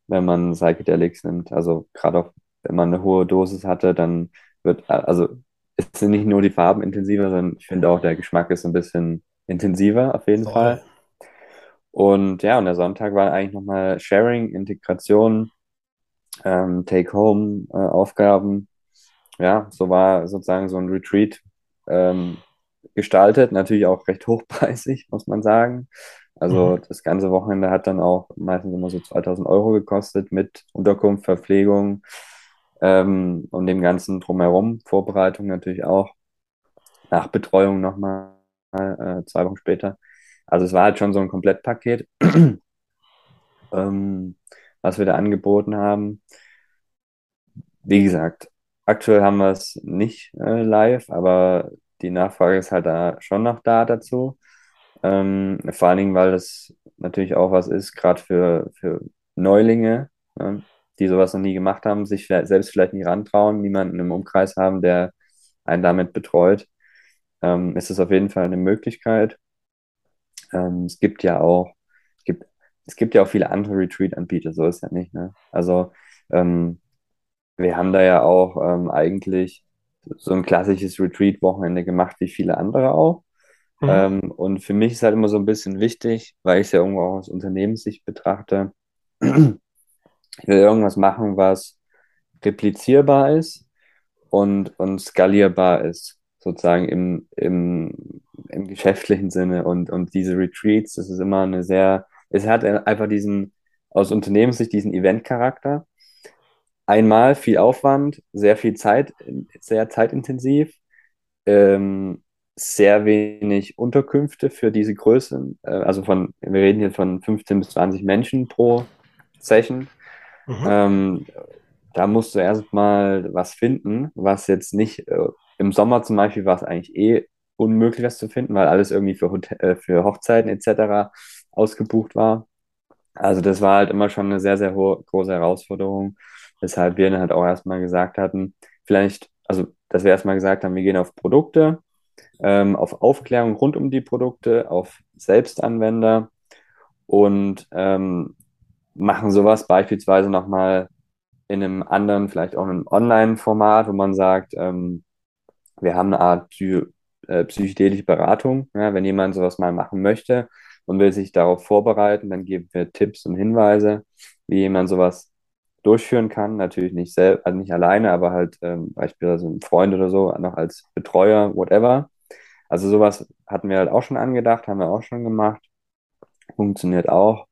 wenn man Psychedelics nimmt. Also gerade auch, wenn man eine hohe Dosis hatte, dann wird, also es sind nicht nur die Farben intensiver, sondern ich finde auch der Geschmack ist ein bisschen intensiver auf jeden oh. Fall. Und ja, und der Sonntag war eigentlich nochmal Sharing, Integration, ähm, Take-Home-Aufgaben. Äh, ja, so war sozusagen so ein Retreat ähm, gestaltet, natürlich auch recht hochpreisig, muss man sagen. Also mhm. das ganze Wochenende hat dann auch meistens immer so 2000 Euro gekostet mit Unterkunft, Verpflegung ähm, und dem ganzen drumherum. Vorbereitung natürlich auch. Nachbetreuung nochmal äh, zwei Wochen später. Also es war halt schon so ein Komplettpaket, ähm, was wir da angeboten haben. Wie gesagt, aktuell haben wir es nicht äh, live, aber die Nachfrage ist halt da schon noch da dazu. Ähm, vor allen Dingen, weil das natürlich auch was ist, gerade für, für Neulinge, äh, die sowas noch nie gemacht haben, sich selbst vielleicht nicht rantrauen, niemanden im Umkreis haben, der einen damit betreut ähm, ist es auf jeden Fall eine Möglichkeit. Ähm, es gibt ja auch, es gibt, es gibt ja auch viele andere Retreat-Anbieter, so ist ja nicht. Ne? Also ähm, wir haben da ja auch ähm, eigentlich so ein klassisches Retreat-Wochenende gemacht, wie viele andere auch. Mhm. Ähm, und für mich ist halt immer so ein bisschen wichtig, weil ich es ja irgendwo auch aus Unternehmenssicht betrachte, ich will irgendwas machen, was replizierbar ist und, und skalierbar ist sozusagen im, im, im geschäftlichen Sinne und, und diese Retreats, das ist immer eine sehr, es hat einfach diesen, aus Unternehmenssicht diesen Event-Charakter. Einmal viel Aufwand, sehr viel Zeit, sehr zeitintensiv, ähm, sehr wenig Unterkünfte für diese Größen. Äh, also von, wir reden hier von 15 bis 20 Menschen pro Session. Mhm. Ähm, da musst du erstmal was finden, was jetzt nicht äh, im Sommer zum Beispiel war es eigentlich eh unmöglich, was zu finden, weil alles irgendwie für, Hotel, äh, für Hochzeiten etc. ausgebucht war. Also das war halt immer schon eine sehr, sehr hohe, große Herausforderung, weshalb wir dann halt auch erstmal gesagt hatten, vielleicht, also dass wir erstmal gesagt haben, wir gehen auf Produkte, ähm, auf Aufklärung rund um die Produkte, auf Selbstanwender und ähm, machen sowas beispielsweise nochmal in einem anderen, vielleicht auch in einem Online-Format, wo man sagt, ähm, wir haben eine Art Psy äh, psychedelische Beratung. Ja, wenn jemand sowas mal machen möchte und will sich darauf vorbereiten, dann geben wir Tipps und Hinweise, wie jemand sowas durchführen kann. Natürlich nicht selbst, also nicht alleine, aber halt ähm, beispielsweise ein Freund oder so, noch als Betreuer, whatever. Also sowas hatten wir halt auch schon angedacht, haben wir auch schon gemacht. Funktioniert auch.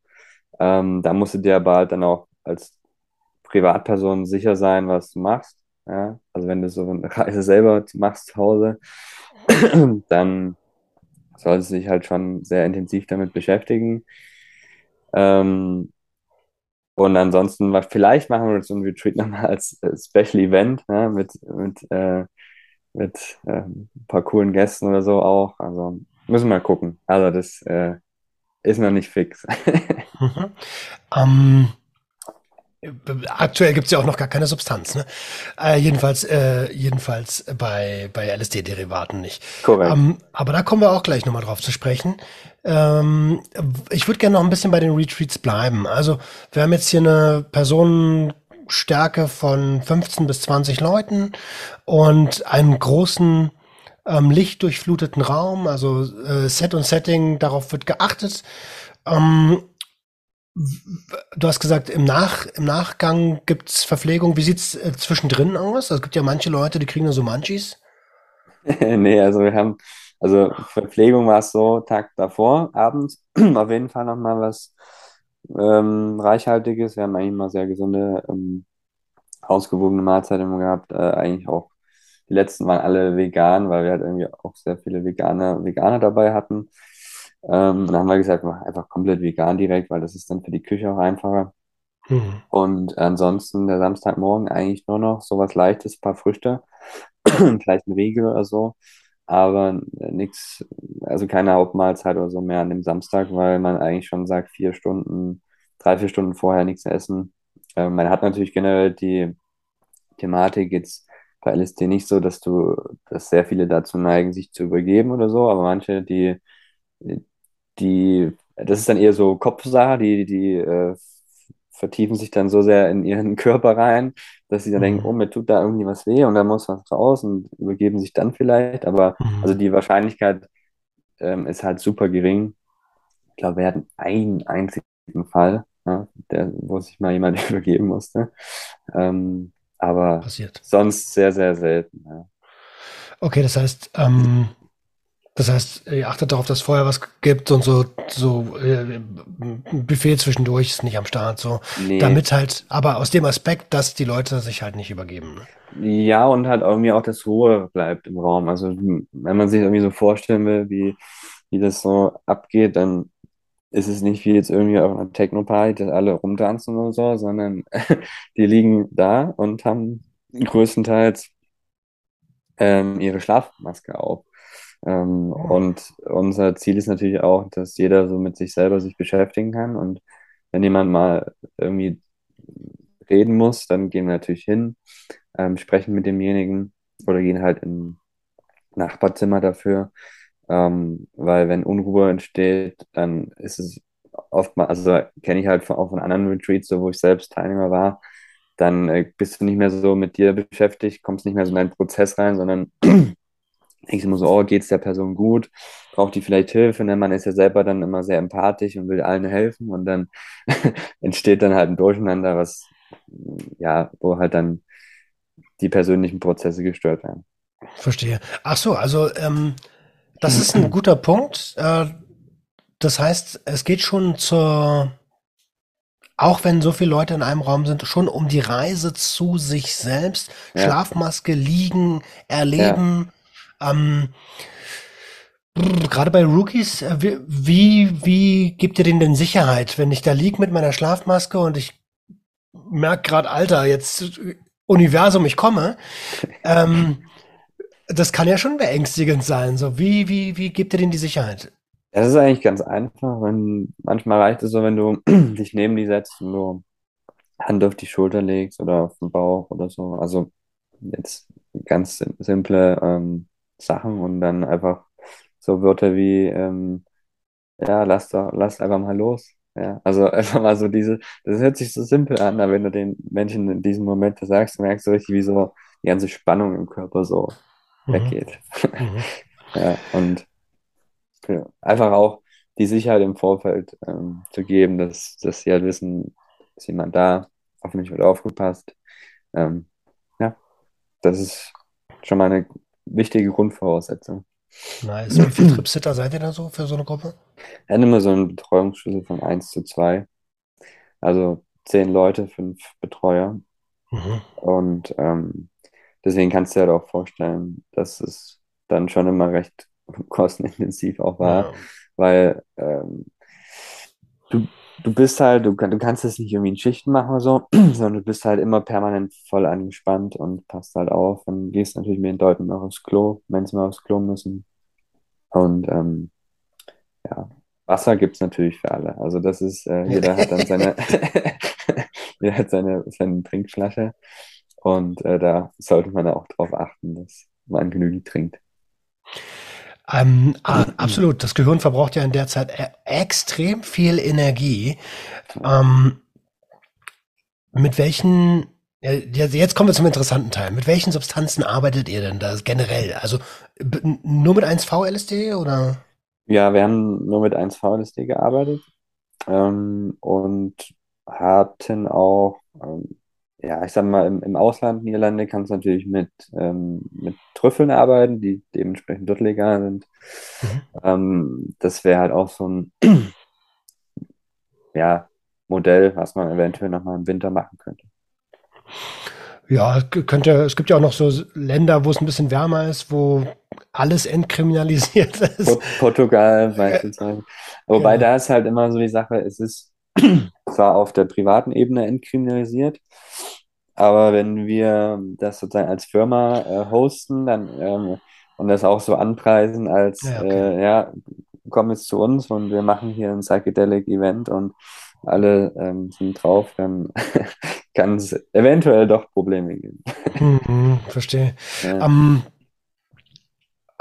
Ähm, da musst du dir aber halt dann auch als Privatperson sicher sein, was du machst. Ja? Also wenn du so eine Reise selber machst zu Hause, dann sollte sich halt schon sehr intensiv damit beschäftigen. Ähm, und ansonsten, vielleicht machen wir so ein Retreat nochmal als Special Event ne, mit, mit, äh, mit äh, ein paar coolen Gästen oder so auch. Also müssen wir mal gucken. Also das äh, ist noch nicht fix. mhm. ähm, Aktuell gibt es ja auch noch gar keine Substanz, ne? Äh, jedenfalls, äh, jedenfalls bei, bei LSD-Derivaten nicht. Korrekt. Ähm, aber da kommen wir auch gleich nochmal drauf zu sprechen. Ähm, ich würde gerne noch ein bisschen bei den Retreats bleiben. Also, wir haben jetzt hier eine Personenstärke von 15 bis 20 Leuten und einen großen ähm, lichtdurchfluteten Raum, also äh, Set und Setting, darauf wird geachtet. Ähm, Du hast gesagt, im, Nach, im Nachgang gibt's Verpflegung. Wie sieht's äh, zwischendrin aus? Also, es gibt ja manche Leute, die kriegen nur so Munchies. Nee, also wir haben, also Verpflegung war es so, Tag davor, abends, auf jeden Fall nochmal was ähm, Reichhaltiges. Wir haben eigentlich mal sehr gesunde, ähm, ausgewogene Mahlzeiten gehabt. Äh, eigentlich auch, die letzten waren alle vegan, weil wir halt irgendwie auch sehr viele Veganer, Veganer dabei hatten. Ähm, dann haben wir gesagt, mach einfach komplett vegan direkt, weil das ist dann für die Küche auch einfacher. Mhm. Und ansonsten der Samstagmorgen eigentlich nur noch sowas Leichtes, ein paar Früchte, vielleicht ein Riegel oder so, aber nichts, also keine Hauptmahlzeit oder so mehr an dem Samstag, weil man eigentlich schon sagt, vier Stunden, drei, vier Stunden vorher nichts essen. Ähm, man hat natürlich generell die Thematik jetzt bei LSD nicht so, dass du, dass sehr viele dazu neigen, sich zu übergeben oder so, aber manche, die die, das ist dann eher so Kopfsache, die, die äh, vertiefen sich dann so sehr in ihren Körper rein, dass sie dann mhm. denken, oh, mir tut da irgendwie was weh und da muss was raus und übergeben sich dann vielleicht. Aber mhm. also die Wahrscheinlichkeit ähm, ist halt super gering. Ich glaube, wir hatten einen einzigen Fall, ja, der, wo sich mal jemand übergeben musste. Ähm, aber Passiert. sonst sehr, sehr selten. Ja. Okay, das heißt, ähm, das heißt, ihr achtet darauf, dass vorher was gibt und so, so äh, Buffet zwischendurch ist nicht am Start, so. Nee. Damit halt, aber aus dem Aspekt, dass die Leute sich halt nicht übergeben. Ja, und halt irgendwie auch das Ruhe bleibt im Raum. Also wenn man sich irgendwie so vorstellen will, wie, wie das so abgeht, dann ist es nicht wie jetzt irgendwie auf einer Techno-Party, dass alle rumtanzen oder so, sondern die liegen da und haben größtenteils ähm, ihre Schlafmaske auf. Ähm, und unser Ziel ist natürlich auch, dass jeder so mit sich selber sich beschäftigen kann. Und wenn jemand mal irgendwie reden muss, dann gehen wir natürlich hin, ähm, sprechen mit demjenigen oder gehen halt in Nachbarzimmer dafür. Ähm, weil wenn Unruhe entsteht, dann ist es oft mal, also kenne ich halt von, auch von anderen Retreats, so wo ich selbst Teilnehmer war, dann äh, bist du nicht mehr so mit dir beschäftigt, kommst nicht mehr so in deinen Prozess rein, sondern denkst immer so, oh, geht's der Person gut? Braucht die vielleicht Hilfe? Ne? Man ist ja selber dann immer sehr empathisch und will allen helfen und dann entsteht dann halt ein Durcheinander, was, ja, wo halt dann die persönlichen Prozesse gestört werden. Verstehe. Ach so, also ähm, das ist ein guter Punkt. Äh, das heißt, es geht schon zur, auch wenn so viele Leute in einem Raum sind, schon um die Reise zu sich selbst. Ja. Schlafmaske, liegen, erleben. Ja ähm, Gerade bei Rookies, äh, wie, wie, gibt ihr denen denn Sicherheit, wenn ich da lieg mit meiner Schlafmaske und ich merke gerade, Alter, jetzt Universum, ich komme. Ähm, das kann ja schon beängstigend sein. So, wie, wie, wie gibt ihr denen die Sicherheit? Das ist eigentlich ganz einfach. Wenn, manchmal reicht es so, wenn du dich neben die setzt und du Hand auf die Schulter legst oder auf den Bauch oder so. Also jetzt ganz simple ähm, Sachen und dann einfach so Wörter wie, ähm, ja, lass doch, lass einfach mal los. Ja, also einfach mal so diese, das hört sich so simpel an, aber wenn du den Menschen in diesem Moment das sagst, merkst du richtig, wie so die ganze Spannung im Körper so mhm. weggeht. Mhm. ja, und ja, einfach auch die Sicherheit im Vorfeld ähm, zu geben, dass, dass sie halt wissen, ist jemand da, auf mich wird aufgepasst. Ähm, ja, das ist schon mal eine wichtige Grundvoraussetzung. Nice. Wie viele Tripsitter seid ihr da so für so eine Gruppe? Wir haben immer so einen Betreuungsschlüssel von 1 zu 2. Also zehn Leute, fünf Betreuer. Mhm. Und ähm, deswegen kannst du dir halt auch vorstellen, dass es dann schon immer recht kostenintensiv auch war, Ja. weil ähm, du, du bist halt, du, du kannst es nicht irgendwie in Schichten machen oder so, sondern du bist halt immer permanent voll angespannt und passt halt auf und gehst natürlich mit den Leuten auch aufs Klo, wenn sie mal aufs Klo müssen. Und ähm, ja, Wasser gibt's natürlich für alle. Also das ist, äh, jeder hat dann seine, jeder hat seine, seine Trinkflasche und äh, da sollte man auch drauf achten, dass man genügend trinkt. Ähm, ah, absolut. Das Gehirn verbraucht ja in der Zeit e extrem viel Energie. Ähm, mit welchen, jetzt kommen wir zum interessanten Teil. Mit welchen Substanzen arbeitet ihr denn da generell? Also nur mit 1,4-LSD oder? Ja, wir haben nur mit 1-VLSD gearbeitet ähm, und hatten auch, ähm, ja, ich sag mal, im, im Ausland, Niederlande, kannst du natürlich mit, ähm, mit Trüffeln arbeiten, die dementsprechend dort legal sind. Mhm. Ähm, das wäre halt auch so ein, ja, Modell, was man eventuell nochmal im Winter machen könnte. Ja, könnte, es gibt ja auch noch so Länder, wo es ein bisschen wärmer ist, wo alles entkriminalisiert ist. Port Portugal beispielsweise. Wobei Ja. da ist halt immer so die Sache, es ist zwar auf der privaten Ebene entkriminalisiert, aber wenn wir das sozusagen als Firma äh, hosten, dann ähm, und das auch so anpreisen als Ja, okay. äh, ja, komm jetzt zu uns und wir machen hier ein Psychedelic Event und alle ähm, sind drauf, dann kann es eventuell doch Probleme geben. Mhm, verstehe. Ja. Ähm,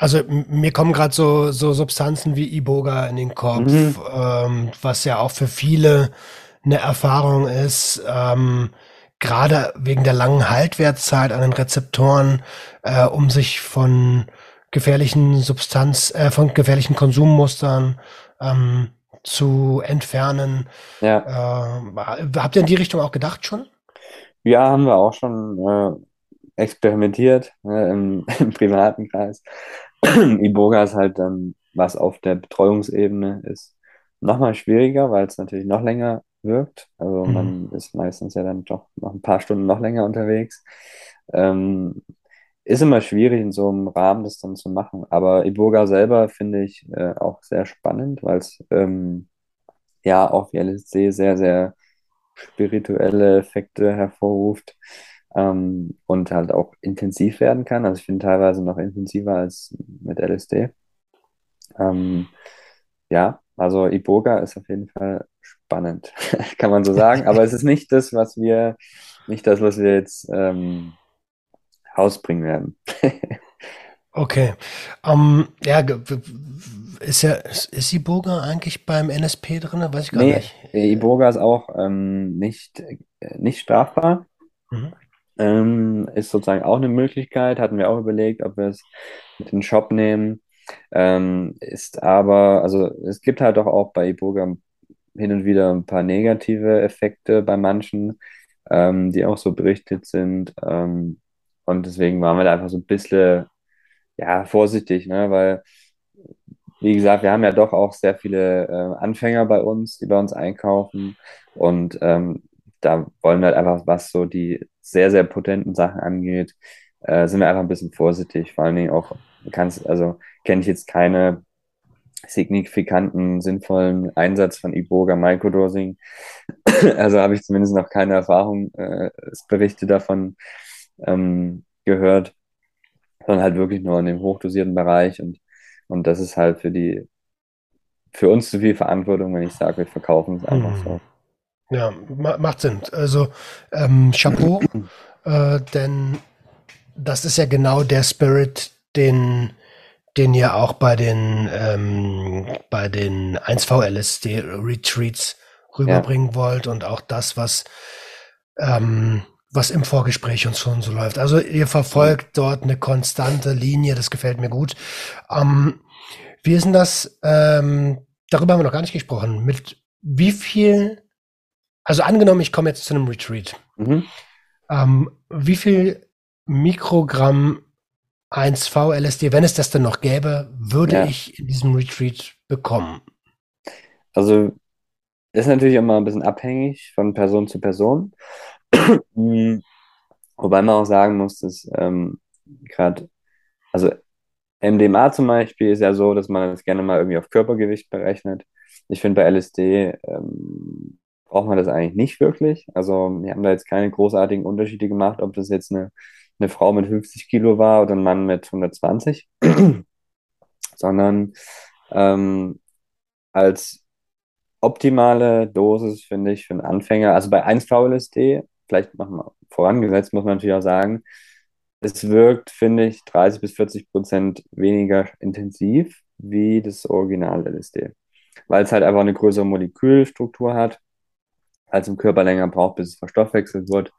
also mir kommen gerade so, so Substanzen wie Iboga in den Kopf, Mhm. ähm, was ja auch für viele eine Erfahrung ist, ähm, gerade wegen der langen Haltwertszeit an den Rezeptoren, äh, um sich von gefährlichen Substanz, äh, von gefährlichen Konsummustern ähm, zu entfernen. Ja. Äh, habt ihr in die Richtung auch gedacht schon? Ja, haben wir auch schon äh, experimentiert ne, im, im privaten Kreis. Iboga ist halt dann, was auf der Betreuungsebene ist, nochmal schwieriger, weil es natürlich noch länger wirkt. Also Mhm. man ist meistens ja dann doch noch ein paar Stunden noch länger unterwegs. Ähm, ist immer schwierig, in so einem Rahmen das dann zu machen. Aber Iboga selber finde ich äh, auch sehr spannend, weil es ähm, ja auch wie LSD sehr, sehr spirituelle Effekte hervorruft ähm, und halt auch intensiv werden kann. Also ich finde teilweise noch intensiver als mit LSD. Ähm, ja, also Iboga ist auf jeden Fall spannend, kann man so sagen. Aber es ist nicht das, was wir, nicht das, was wir jetzt ähm, rausbringen werden. Okay. Ähm, ja, ist ja, ist, ist Iboga eigentlich beim NSP drin? Weiß ich gar Nee, nicht. Iboga ist auch ähm, nicht, äh, nicht strafbar. Mhm. Ähm, ist sozusagen auch eine Möglichkeit, hatten wir auch überlegt, ob wir es mit in den Shop nehmen. Ähm, ist aber, also es gibt halt doch auch bei Iboga hin und wieder ein paar negative Effekte bei manchen, ähm, die auch so berichtet sind. Ähm, und deswegen waren wir da einfach so ein bisschen, ja, vorsichtig, ne? Weil, wie gesagt, wir haben ja doch auch sehr viele äh, Anfänger bei uns, die bei uns einkaufen. Und ähm, da wollen wir halt einfach, was so die sehr, sehr potenten Sachen angeht, äh, sind wir einfach ein bisschen vorsichtig. Vor allen Dingen auch, kannst, also kenne ich jetzt keine signifikanten, sinnvollen Einsatz von Iboga Microdosing. Also habe ich zumindest noch keine Erfahrung, äh, Berichte davon ähm, gehört, sondern halt wirklich nur in dem hochdosierten Bereich und, und das ist halt für die, für uns zu viel Verantwortung, wenn ich sage, wir verkaufen es einfach Hm. so. Ja, ma macht Sinn. Also ähm, Chapeau, äh, denn das ist ja genau der Spirit, den, den ihr auch bei den, ähm, bei den 1V-LSD-Retreats rüberbringen wollt und auch das, was, ähm, was im Vorgespräch uns schon so läuft. Also ihr verfolgt dort eine konstante Linie, das gefällt mir gut. Ähm, wie ist denn das? Ähm, darüber haben wir noch gar nicht gesprochen. Mit wie viel, also angenommen, ich komme jetzt zu einem Retreat. Mhm. Ähm, wie viel Mikrogramm 1V LSD, wenn es das denn noch gäbe, würde Ja. ich in diesem Retreat bekommen? Also ist natürlich immer ein bisschen abhängig von Person zu Person. Mm, Wobei man auch sagen muss, dass ähm, gerade, also MDMA zum Beispiel ist ja so, dass man das gerne mal irgendwie auf Körpergewicht berechnet. Ich finde, bei LSD ähm, braucht man das eigentlich nicht wirklich. Also wir haben da jetzt keine großartigen Unterschiede gemacht, ob das jetzt eine, eine Frau mit 50 Kilo war oder ein Mann mit 120, sondern ähm, als optimale Dosis finde ich für einen Anfänger, also bei 1-VLSD, vielleicht machen wir vorangesetzt, muss man natürlich auch sagen, es wirkt, finde ich, 30 bis 40 Prozent weniger intensiv wie das Original LSD. Weil es halt einfach eine größere Molekülstruktur hat, als im Körper länger braucht, bis es verstoffwechselt wird,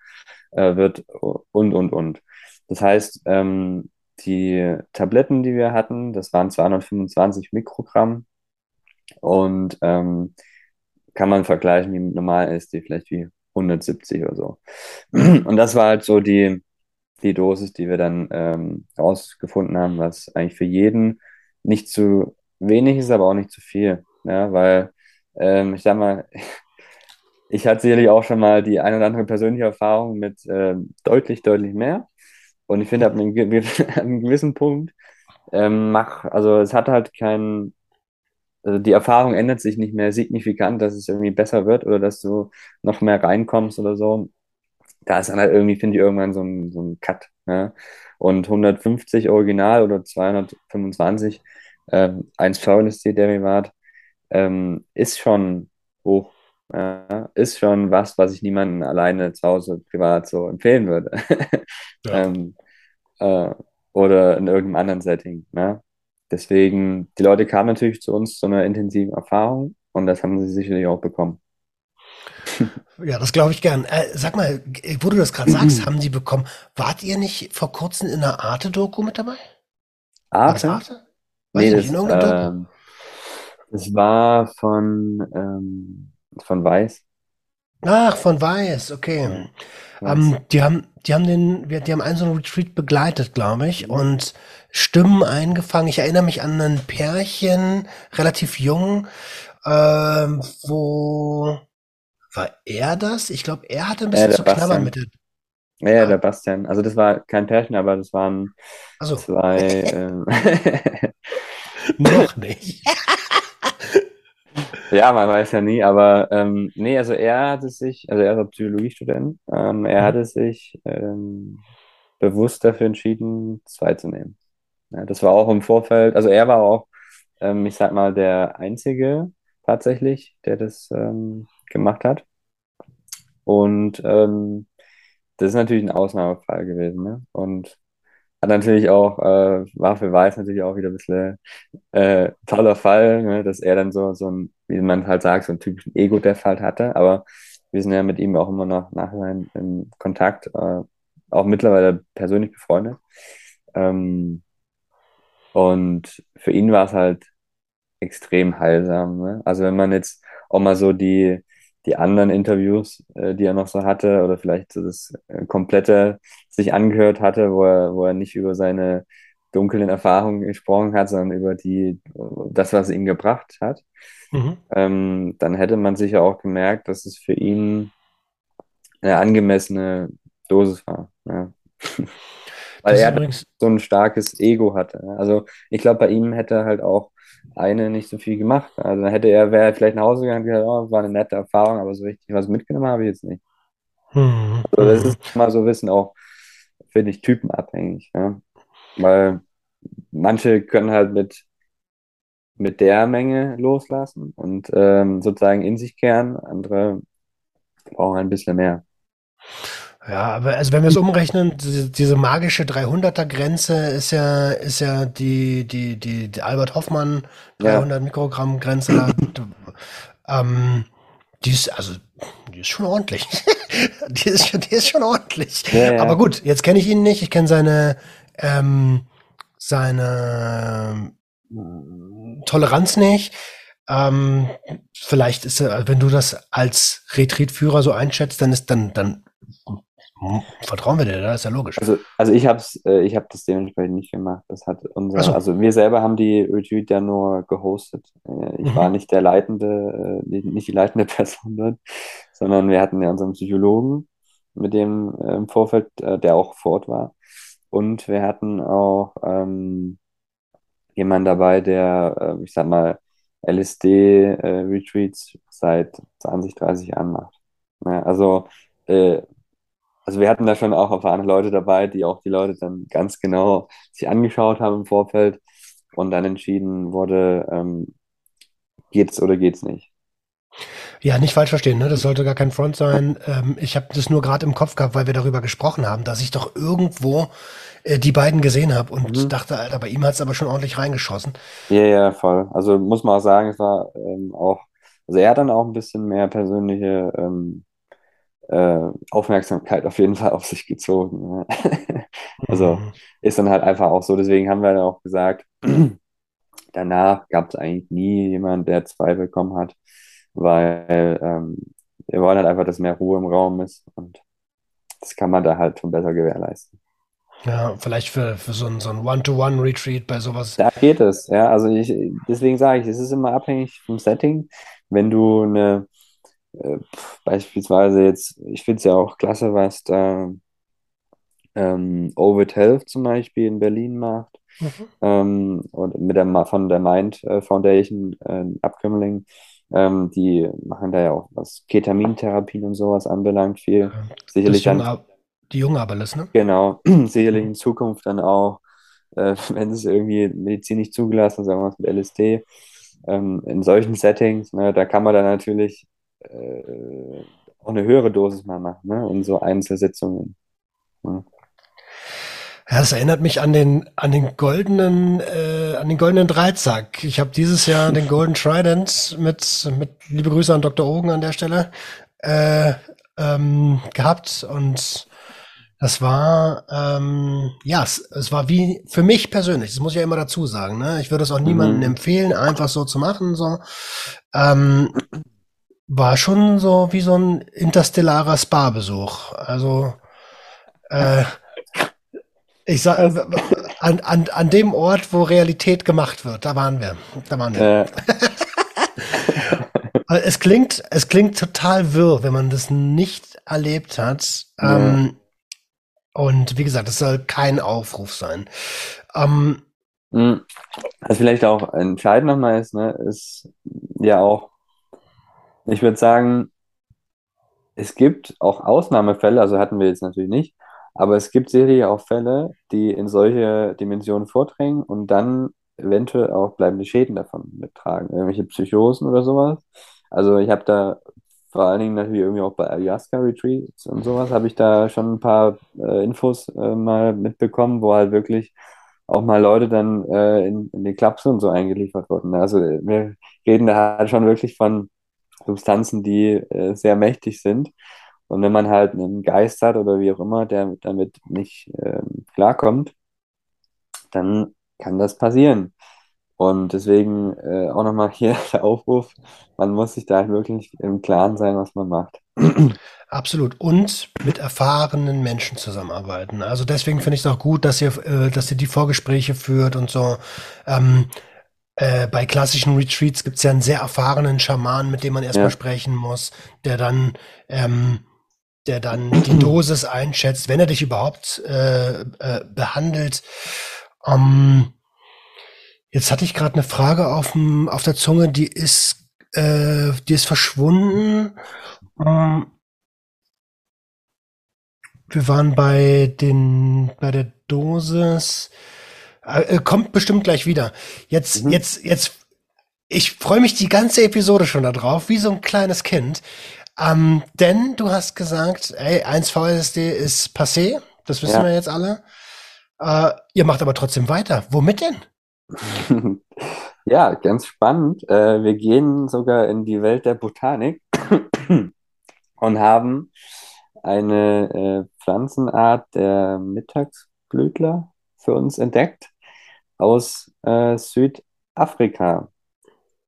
äh, wird und, und, und. Das heißt, ähm, die Tabletten, die wir hatten, das waren 225 Mikrogramm und ähm, kann man vergleichen wie mit normalen LSD, vielleicht wie 170 oder so. Und das war halt so die, die Dosis, die wir dann ähm, rausgefunden haben, was eigentlich für jeden nicht zu wenig ist, aber auch nicht zu viel. Ja, weil ähm, ich sag mal, ich hatte sicherlich auch schon mal die eine oder andere persönliche Erfahrung mit ähm, deutlich, deutlich mehr. Und ich finde, ab einem, gewissen Punkt ähm, mach, also es hat halt keinen, also die Erfahrung ändert sich nicht mehr signifikant, dass es irgendwie besser wird oder dass du noch mehr reinkommst oder so da ist dann halt irgendwie, finde ich, irgendwann so ein, so ein Cut. Ne? Und 150 Original oder 225 ähm, 1V ist die Derivat, ähm, ist schon hoch. Ja? Ist schon was, was ich niemandem alleine zu Hause privat so empfehlen würde. ja. ähm, äh, oder in irgendeinem anderen Setting. Ne? Deswegen, die Leute kamen natürlich zu uns zu einer intensiven Erfahrung und das haben sie sicherlich auch bekommen. Ja, das glaube ich gern. Äh, sag mal, wo du das gerade sagst, haben die bekommen. Wart ihr nicht vor kurzem in einer Arte-Doku mit dabei? Arte? War das Arte? Weiß nee, nicht, das, ähm, das war von, ähm, von Weiß. Ach, von Weiß, okay. Ja, ähm, die haben, die haben den, die haben einen so einen Retreat begleitet, glaube ich, und Stimmen eingefangen. Ich erinnere mich an ein Pärchen, relativ jung, ähm, wo war er das? Ich glaube, er hatte ein bisschen ja, zu knabbern mit der. Ja, ja, der Bastian. Also das war kein Pärchen, aber das waren so. zwei. ähm, Noch nicht. ja, man weiß ja nie, aber ähm, nee, also er hatte sich, also er ist Psychologiestudent, ähm, er mhm. hatte sich ähm, bewusst dafür entschieden, zwei zu nehmen. Ja, das war auch im Vorfeld, also er war auch, ähm, ich sag mal, der Einzige tatsächlich, der das ähm, gemacht hat. Und ähm, das ist natürlich ein Ausnahmefall gewesen. Ne? Und hat natürlich auch, äh, war für Weiß natürlich auch wieder ein bisschen äh, toller Fall, ne? dass er dann so, so ein, wie man halt sagt, so einen typischen Ego-Death halt hatte. Aber wir sind ja mit ihm auch immer noch nachher in, Kontakt, äh, auch mittlerweile persönlich befreundet. Ähm, und für ihn war es halt extrem heilsam. Ne? Also wenn man jetzt auch mal so die, die anderen Interviews, äh, die er noch so hatte, oder vielleicht so das äh, komplette sich angehört hatte, wo er, wo er nicht über seine dunklen Erfahrungen gesprochen hat, sondern über die, das, was ihn gebracht hat, mhm. ähm, dann hätte man sicher auch gemerkt, dass es für ihn eine angemessene Dosis war. Ja. Weil er so ein starkes Ego hatte. Also ich glaube, bei ihm hätte halt auch eine nicht so viel gemacht. Also dann hätte er, wäre vielleicht nach Hause gegangen und gesagt, oh, war eine nette Erfahrung, aber so richtig was mitgenommen habe ich jetzt nicht. Hm. Also das ist mal so Wissen auch, finde ich, typenabhängig. Ja? Weil manche können halt mit, mit der Menge loslassen und ähm, sozusagen in sich kehren, andere brauchen ein bisschen mehr. Ja, aber also wenn wir es umrechnen, diese, diese magische 300er Grenze ist ja ist ja die die die, die Albert Hoffmann 300 ja. Mikrogramm Grenze. ähm, die ist also die ist schon ordentlich. die ist schon die ist schon ordentlich. Ja, ja. Aber gut, jetzt kenne ich ihn nicht. Ich kenne seine ähm, seine ähm, Toleranz nicht. Ähm, vielleicht ist er, wenn du das als Retreatführer so einschätzt, dann ist dann dann Vertrauen wir dir, das ist ja logisch. Also, also ich habe äh, ich hab das dementsprechend nicht gemacht. Das hat unser, so. also wir selber haben die Retreat ja nur gehostet. Äh, ich mhm. war nicht der leitende, äh, nicht die leitende Person dort, sondern wir hatten ja unseren Psychologen, mit dem im Vorfeld, der auch vor Ort war. Und wir hatten auch ähm, jemand dabei, der, äh, ich sag mal, LSD-Retreats äh, seit 20, 30 Jahren macht. Ja, also, äh, also wir hatten da schon auch erfahrene Leute dabei, die auch die Leute dann ganz genau sich angeschaut haben im Vorfeld und dann entschieden wurde, ähm, geht's oder geht's nicht. Ja, nicht falsch verstehen, ne? Das sollte gar kein Front sein. Ähm, ich habe das nur gerade im Kopf gehabt, weil wir darüber gesprochen haben, dass ich doch irgendwo äh, die beiden gesehen habe und mhm. dachte, Alter, bei ihm hat es aber schon ordentlich reingeschossen. Ja, ja, voll. Also muss man auch sagen, es war ähm, auch, also er hat dann auch ein bisschen mehr persönliche ähm, äh, Aufmerksamkeit auf jeden Fall auf sich gezogen. Ne? also mhm. ist dann halt einfach auch so, deswegen haben wir dann auch gesagt, danach gab es eigentlich nie jemand, der Zweifel bekommen hat weil ähm, wir wollen halt einfach, dass mehr Ruhe im Raum ist und das kann man da halt schon besser gewährleisten. Ja, vielleicht für, für so ein, so ein One-to-One-Retreat bei sowas. Da geht es, ja. Also ich, deswegen sage ich, es ist immer abhängig vom Setting. Wenn du eine, äh, beispielsweise jetzt, ich finde es ja auch klasse, was da ähm, Ovid Health zum Beispiel in Berlin macht. Mhm. Ähm, und mit der von der Mind äh, Foundation, äh, Abkömmling, ähm, die machen da ja auch was Ketamintherapien und sowas anbelangt, viel. Sicherlich das dann, die junge Abeles, ne? Genau, sicherlich in Zukunft dann auch, äh, wenn es irgendwie medizinisch zugelassen ist, sagen wir mal mit LSD, ähm, in solchen Settings, ne, da kann man dann natürlich äh, auch eine höhere Dosis mal machen, ne, in so Einzelsitzungen. Ne? Ja, das erinnert mich an den an den goldenen äh, an den goldenen Dreizack. Ich habe dieses Jahr den Golden Trident mit mit liebe Grüße an Dr. Ogen an der Stelle äh, ähm, gehabt und das war ähm, ja es, es war wie für mich persönlich. Das muss ich ja immer dazu sagen. Ne? Ich würde es auch niemandem mhm. empfehlen, einfach so zu machen. So ähm, war schon so wie so ein interstellarer Spa-Besuch. Also äh, ich sag, äh, an, an, an dem Ort, wo Realität gemacht wird, da waren wir. Da waren wir. Äh. es klingt, es klingt total wirr, wenn man das nicht erlebt hat. Ja. Ähm, und wie gesagt, es soll kein Aufruf sein. Ähm, hm. Was vielleicht auch entscheidend nochmal ist, ne, ist ja auch, ich würde sagen, es gibt auch Ausnahmefälle, also hatten wir jetzt natürlich nicht, aber es gibt sicherlich auch Fälle, die in solche Dimensionen vordringen und dann eventuell auch bleibende Schäden davon mittragen. Irgendwelche Psychosen oder sowas. Also ich habe da vor allen Dingen natürlich irgendwie auch bei Ayahuasca Retreats und sowas habe ich da schon ein paar äh, Infos äh, mal mitbekommen, wo halt wirklich auch mal Leute dann äh, in, in die Klapse und so eingeliefert wurden. Also wir reden da halt schon wirklich von Substanzen, die äh, sehr mächtig sind und wenn man halt einen Geist hat oder wie auch immer, der damit nicht ähm, klarkommt, dann kann das passieren. Und deswegen äh, auch nochmal hier der Aufruf, man muss sich da wirklich im Klaren sein, was man macht. Absolut. Und mit erfahrenen Menschen zusammenarbeiten. Also deswegen finde ich es auch gut, dass ihr, äh, dass ihr die Vorgespräche führt und so. Ähm, äh, bei klassischen Retreats gibt es ja einen sehr erfahrenen Schaman, mit dem man erstmal ja. sprechen muss, der dann ähm, der dann die Dosis einschätzt, wenn er dich überhaupt äh, äh, behandelt. Ähm, jetzt hatte ich gerade eine Frage auf, auf der Zunge, die ist, äh, die ist verschwunden. Ähm, wir waren bei den, bei der Dosis. Äh, kommt bestimmt gleich wieder. Jetzt, mhm. jetzt, jetzt, ich freue mich die ganze Episode schon darauf, wie so ein kleines Kind. Ähm, denn du hast gesagt, ey, 1 VSD ist passé, das wissen ja. wir jetzt alle. Äh, ihr macht aber trotzdem weiter. Womit denn? ja, ganz spannend. Äh, wir gehen sogar in die Welt der Botanik und haben eine äh, Pflanzenart der Mittagsblütler für uns entdeckt aus äh, Südafrika,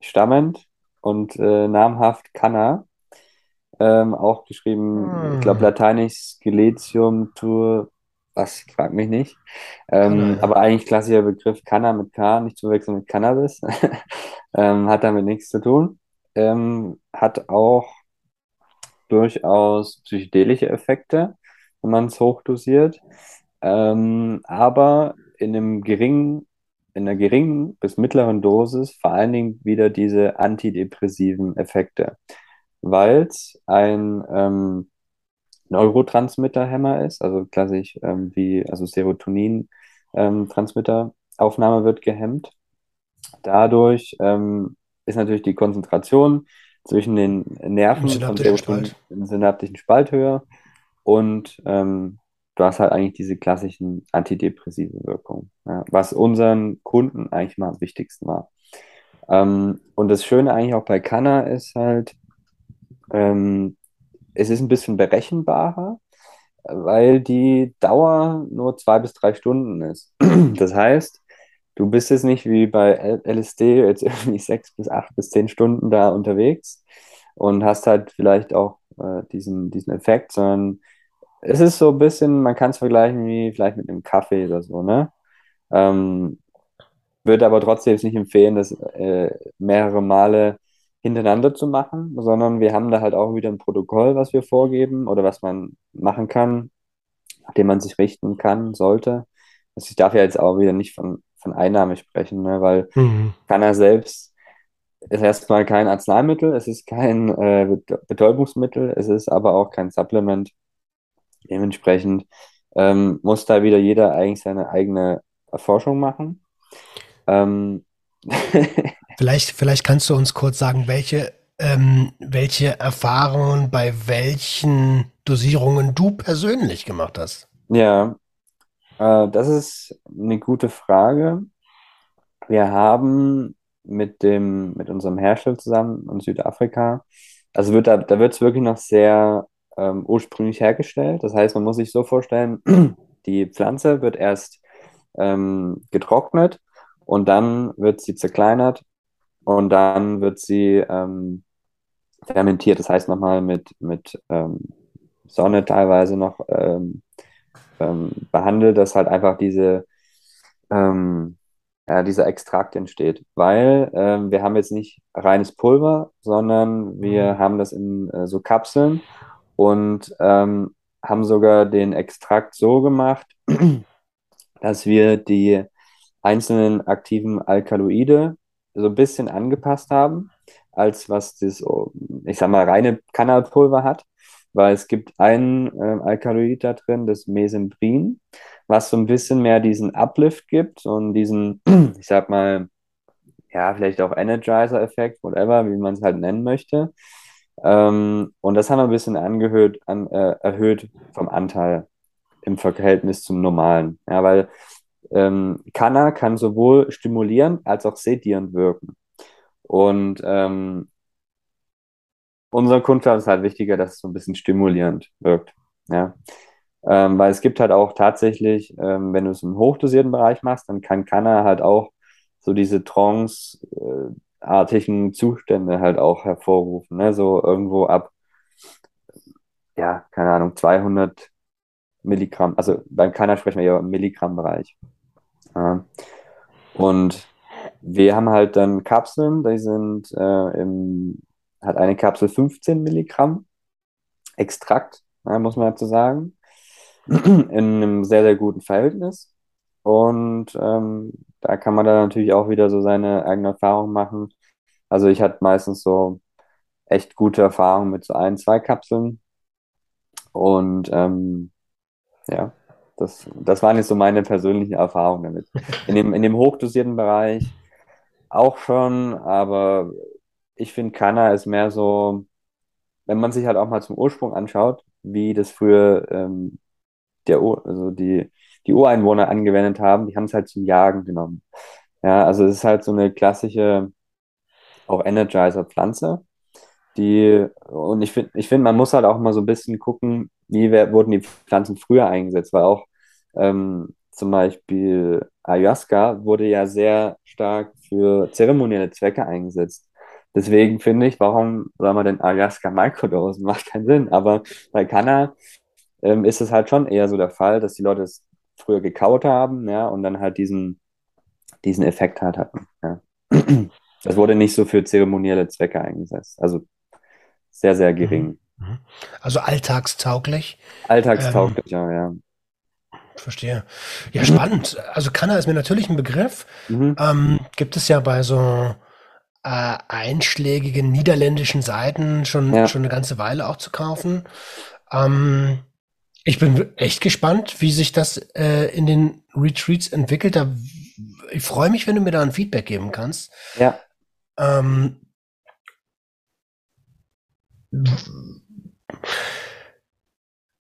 stammend und äh, namhaft Kanna ähm, auch geschrieben, hm. ich glaube lateinisch Skeletium tur, was, frag mich nicht. Ähm, aber eigentlich klassischer Begriff Canna mit K, nicht zu wechseln mit Cannabis. ähm, hat damit nichts zu tun. Ähm, hat auch durchaus psychedelische Effekte, wenn man es hochdosiert. Ähm, aber in einem geringen in einer geringen bis mittleren Dosis vor allen Dingen wieder diese antidepressiven Effekte, weil es ein ähm, Neurotransmitterhemmer ist, also klassisch ähm, wie also Serotonin-Transmitteraufnahme ähm, wird gehemmt. Dadurch ähm, ist natürlich die Konzentration zwischen den Nerven von Serotonin im synaptischen Spalt höher und ähm, du hast halt eigentlich diese klassischen antidepressive Wirkungen, ja, was unseren Kunden eigentlich mal am wichtigsten war. Ähm, und das Schöne eigentlich auch bei Canna ist halt, ähm, es ist ein bisschen berechenbarer, weil die Dauer nur zwei bis drei Stunden ist. Das heißt, du bist jetzt nicht wie bei LSD jetzt irgendwie sechs bis acht bis zehn Stunden da unterwegs und hast halt vielleicht auch äh, diesen, diesen Effekt, sondern es ist so ein bisschen, man kann es vergleichen wie vielleicht mit einem Kaffee oder so, ne? Ähm, würde aber trotzdem nicht empfehlen, das äh, mehrere Male hintereinander zu machen, sondern wir haben da halt auch wieder ein Protokoll, was wir vorgeben oder was man machen kann, nach dem man sich richten kann, sollte. Also ich darf ja jetzt auch wieder nicht von, von Einnahme sprechen, ne, weil mhm. kann er selbst ist erstmal kein Arzneimittel, es ist kein äh, Betäubungsmittel, es ist aber auch kein Supplement. Dementsprechend ähm, muss da wieder jeder eigentlich seine eigene Erforschung machen. Ähm, vielleicht, vielleicht kannst du uns kurz sagen, welche, ähm, welche Erfahrungen bei welchen Dosierungen du persönlich gemacht hast. Ja, äh, das ist eine gute Frage. Wir haben mit dem, mit unserem Hersteller zusammen in Südafrika, also wird da, da wird es wirklich noch sehr ähm, ursprünglich hergestellt. Das heißt, man muss sich so vorstellen, die Pflanze wird erst ähm, getrocknet und dann wird sie zerkleinert und dann wird sie ähm, fermentiert. Das heißt nochmal mit, mit ähm, Sonne teilweise noch ähm, ähm, behandelt, dass halt einfach diese ja, dieser Extrakt entsteht. Weil ähm, wir haben jetzt nicht reines Pulver, sondern wir mhm. haben das in äh, so Kapseln und ähm, haben sogar den Extrakt so gemacht, dass wir die einzelnen aktiven Alkaloide so ein bisschen angepasst haben, als was das, ich sag mal, reine Kanalpulver hat, weil es gibt ein äh, Alkaloid da drin, das Mesembrin, was so ein bisschen mehr diesen Uplift gibt und diesen, ich sag mal, ja, vielleicht auch Energizer-Effekt, whatever, wie man es halt nennen möchte. Ähm, und das haben wir ein bisschen angehört, an, äh, erhöht vom Anteil im Verhältnis zum normalen. Ja, weil ähm, Canna kann sowohl stimulierend als auch sedierend wirken. Und ähm, unser Kundschaft ist halt wichtiger, dass es so ein bisschen stimulierend wirkt. Ja. Ähm, weil es gibt halt auch tatsächlich, ähm, wenn du es im hochdosierten Bereich machst, dann kann Canna halt auch so diese Trance, äh, Zustände halt auch hervorrufen. Ne? So irgendwo ab, ja, keine Ahnung, 200 Milligramm. Also beim Kanner sprechen wir ja im Milligramm-Bereich. Ja. Und wir haben halt dann Kapseln, die sind äh, im, hat eine Kapsel 15 Milligramm Extrakt, ja, muss man dazu sagen, in einem sehr, sehr guten Verhältnis. Und ähm, da kann man dann natürlich auch wieder so seine eigene Erfahrung machen. Also ich hatte meistens so echt gute Erfahrungen mit so ein, zwei Kapseln. Und ähm, ja, das, das waren jetzt so meine persönlichen Erfahrungen damit. In dem, in dem hochdosierten Bereich auch schon, aber ich finde, Kanna ist mehr so, wenn man sich halt auch mal zum Ursprung anschaut, wie das früher ähm, der, also die, die Ureinwohner angewendet haben, die haben es halt zum Jagen genommen. Ja, also es ist halt so eine klassische auch Energizer-Pflanze. Die, und ich finde, ich finde, man muss halt auch mal so ein bisschen gucken, wie wurden die Pflanzen früher eingesetzt, weil auch ähm, zum Beispiel Ayahuasca wurde ja sehr stark für zeremonielle Zwecke eingesetzt. Deswegen finde ich, warum soll man denn Ayahuasca Microdosen? Macht keinen Sinn. Aber bei Canna ähm, ist es halt schon eher so der Fall, dass die Leute es früher gekaut haben, ja, und dann halt diesen, diesen Effekt halt hatten. Ja. Das wurde nicht so für zeremonielle Zwecke eingesetzt. Also sehr, sehr gering. Mhm. Mhm. Also alltagstauglich. Alltagstauglich, ähm, ja. verstehe. Ja, spannend. Also Kanna ist mir natürlich ein Begriff. Mhm. Ähm, gibt es ja bei so äh, einschlägigen niederländischen Seiten schon, Ja. schon eine ganze Weile auch zu kaufen. Ähm, ich bin echt gespannt, wie sich das äh, in den Retreats entwickelt. Da, ich freue mich, wenn du mir da ein Feedback geben kannst. Ja. Ähm,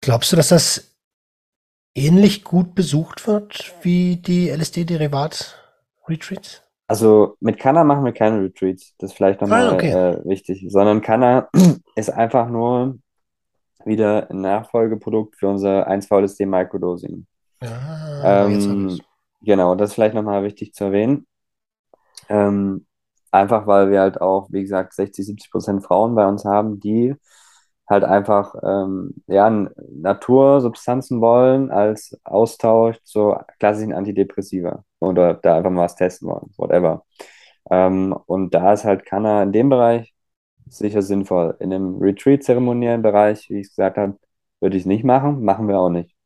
glaubst du, dass das ähnlich gut besucht wird wie die LSD-Derivat-Retreats? Also mit Kanna machen wir keine Retreats. Das ist vielleicht nochmal Ah, okay. äh, wichtig. Sondern Kanna ist einfach nur wieder ein Nachfolgeprodukt für unser 1-VLSD Microdosing. Habe Ähm, genau, das ist vielleicht nochmal wichtig zu erwähnen. Ähm, einfach weil wir halt auch, wie gesagt, 60, 70 Prozent Frauen bei uns haben, die halt einfach ähm, ja, Natursubstanzen wollen als Austausch zu klassischen Antidepressiva oder da einfach mal was testen wollen, whatever. Ähm, und da ist halt Kanna in dem Bereich sicher sinnvoll. In dem Retreat-zeremoniellen Bereich, wie ich gesagt habe, würde ich es nicht machen, machen wir auch nicht.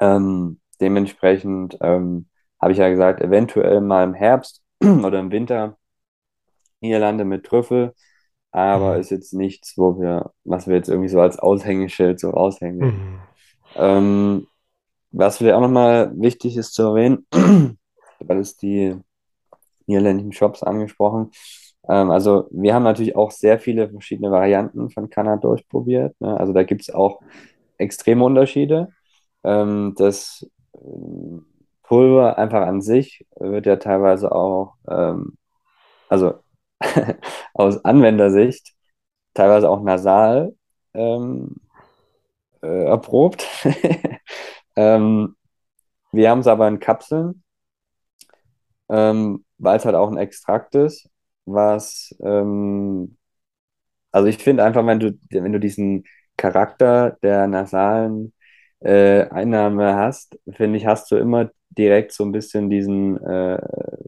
Ähm, dementsprechend ähm, habe ich ja gesagt, eventuell mal im Herbst oder im Winter Niederlande mit Trüffel, aber Mhm. ist jetzt nichts, wo wir, was wir jetzt irgendwie so als Aushängeschild so raushängen. Mhm. Ähm, was vielleicht auch nochmal wichtig ist zu erwähnen, weil es die niederländischen Shops angesprochen. Ähm, also wir haben natürlich auch sehr viele verschiedene Varianten von Kanna durchprobiert. Ne? Also da gibt es auch extreme Unterschiede. Ähm, das ähm, Pulver einfach an sich wird ja teilweise auch, ähm, also aus Anwendersicht, teilweise auch nasal ähm, äh, erprobt. ähm, wir haben es aber in Kapseln, ähm, weil es halt auch ein Extrakt ist, was, ähm, also ich finde einfach, wenn du, wenn du diesen Charakter der nasalen äh, Einnahme hast, finde ich, hast du immer direkt so ein bisschen diesen, äh,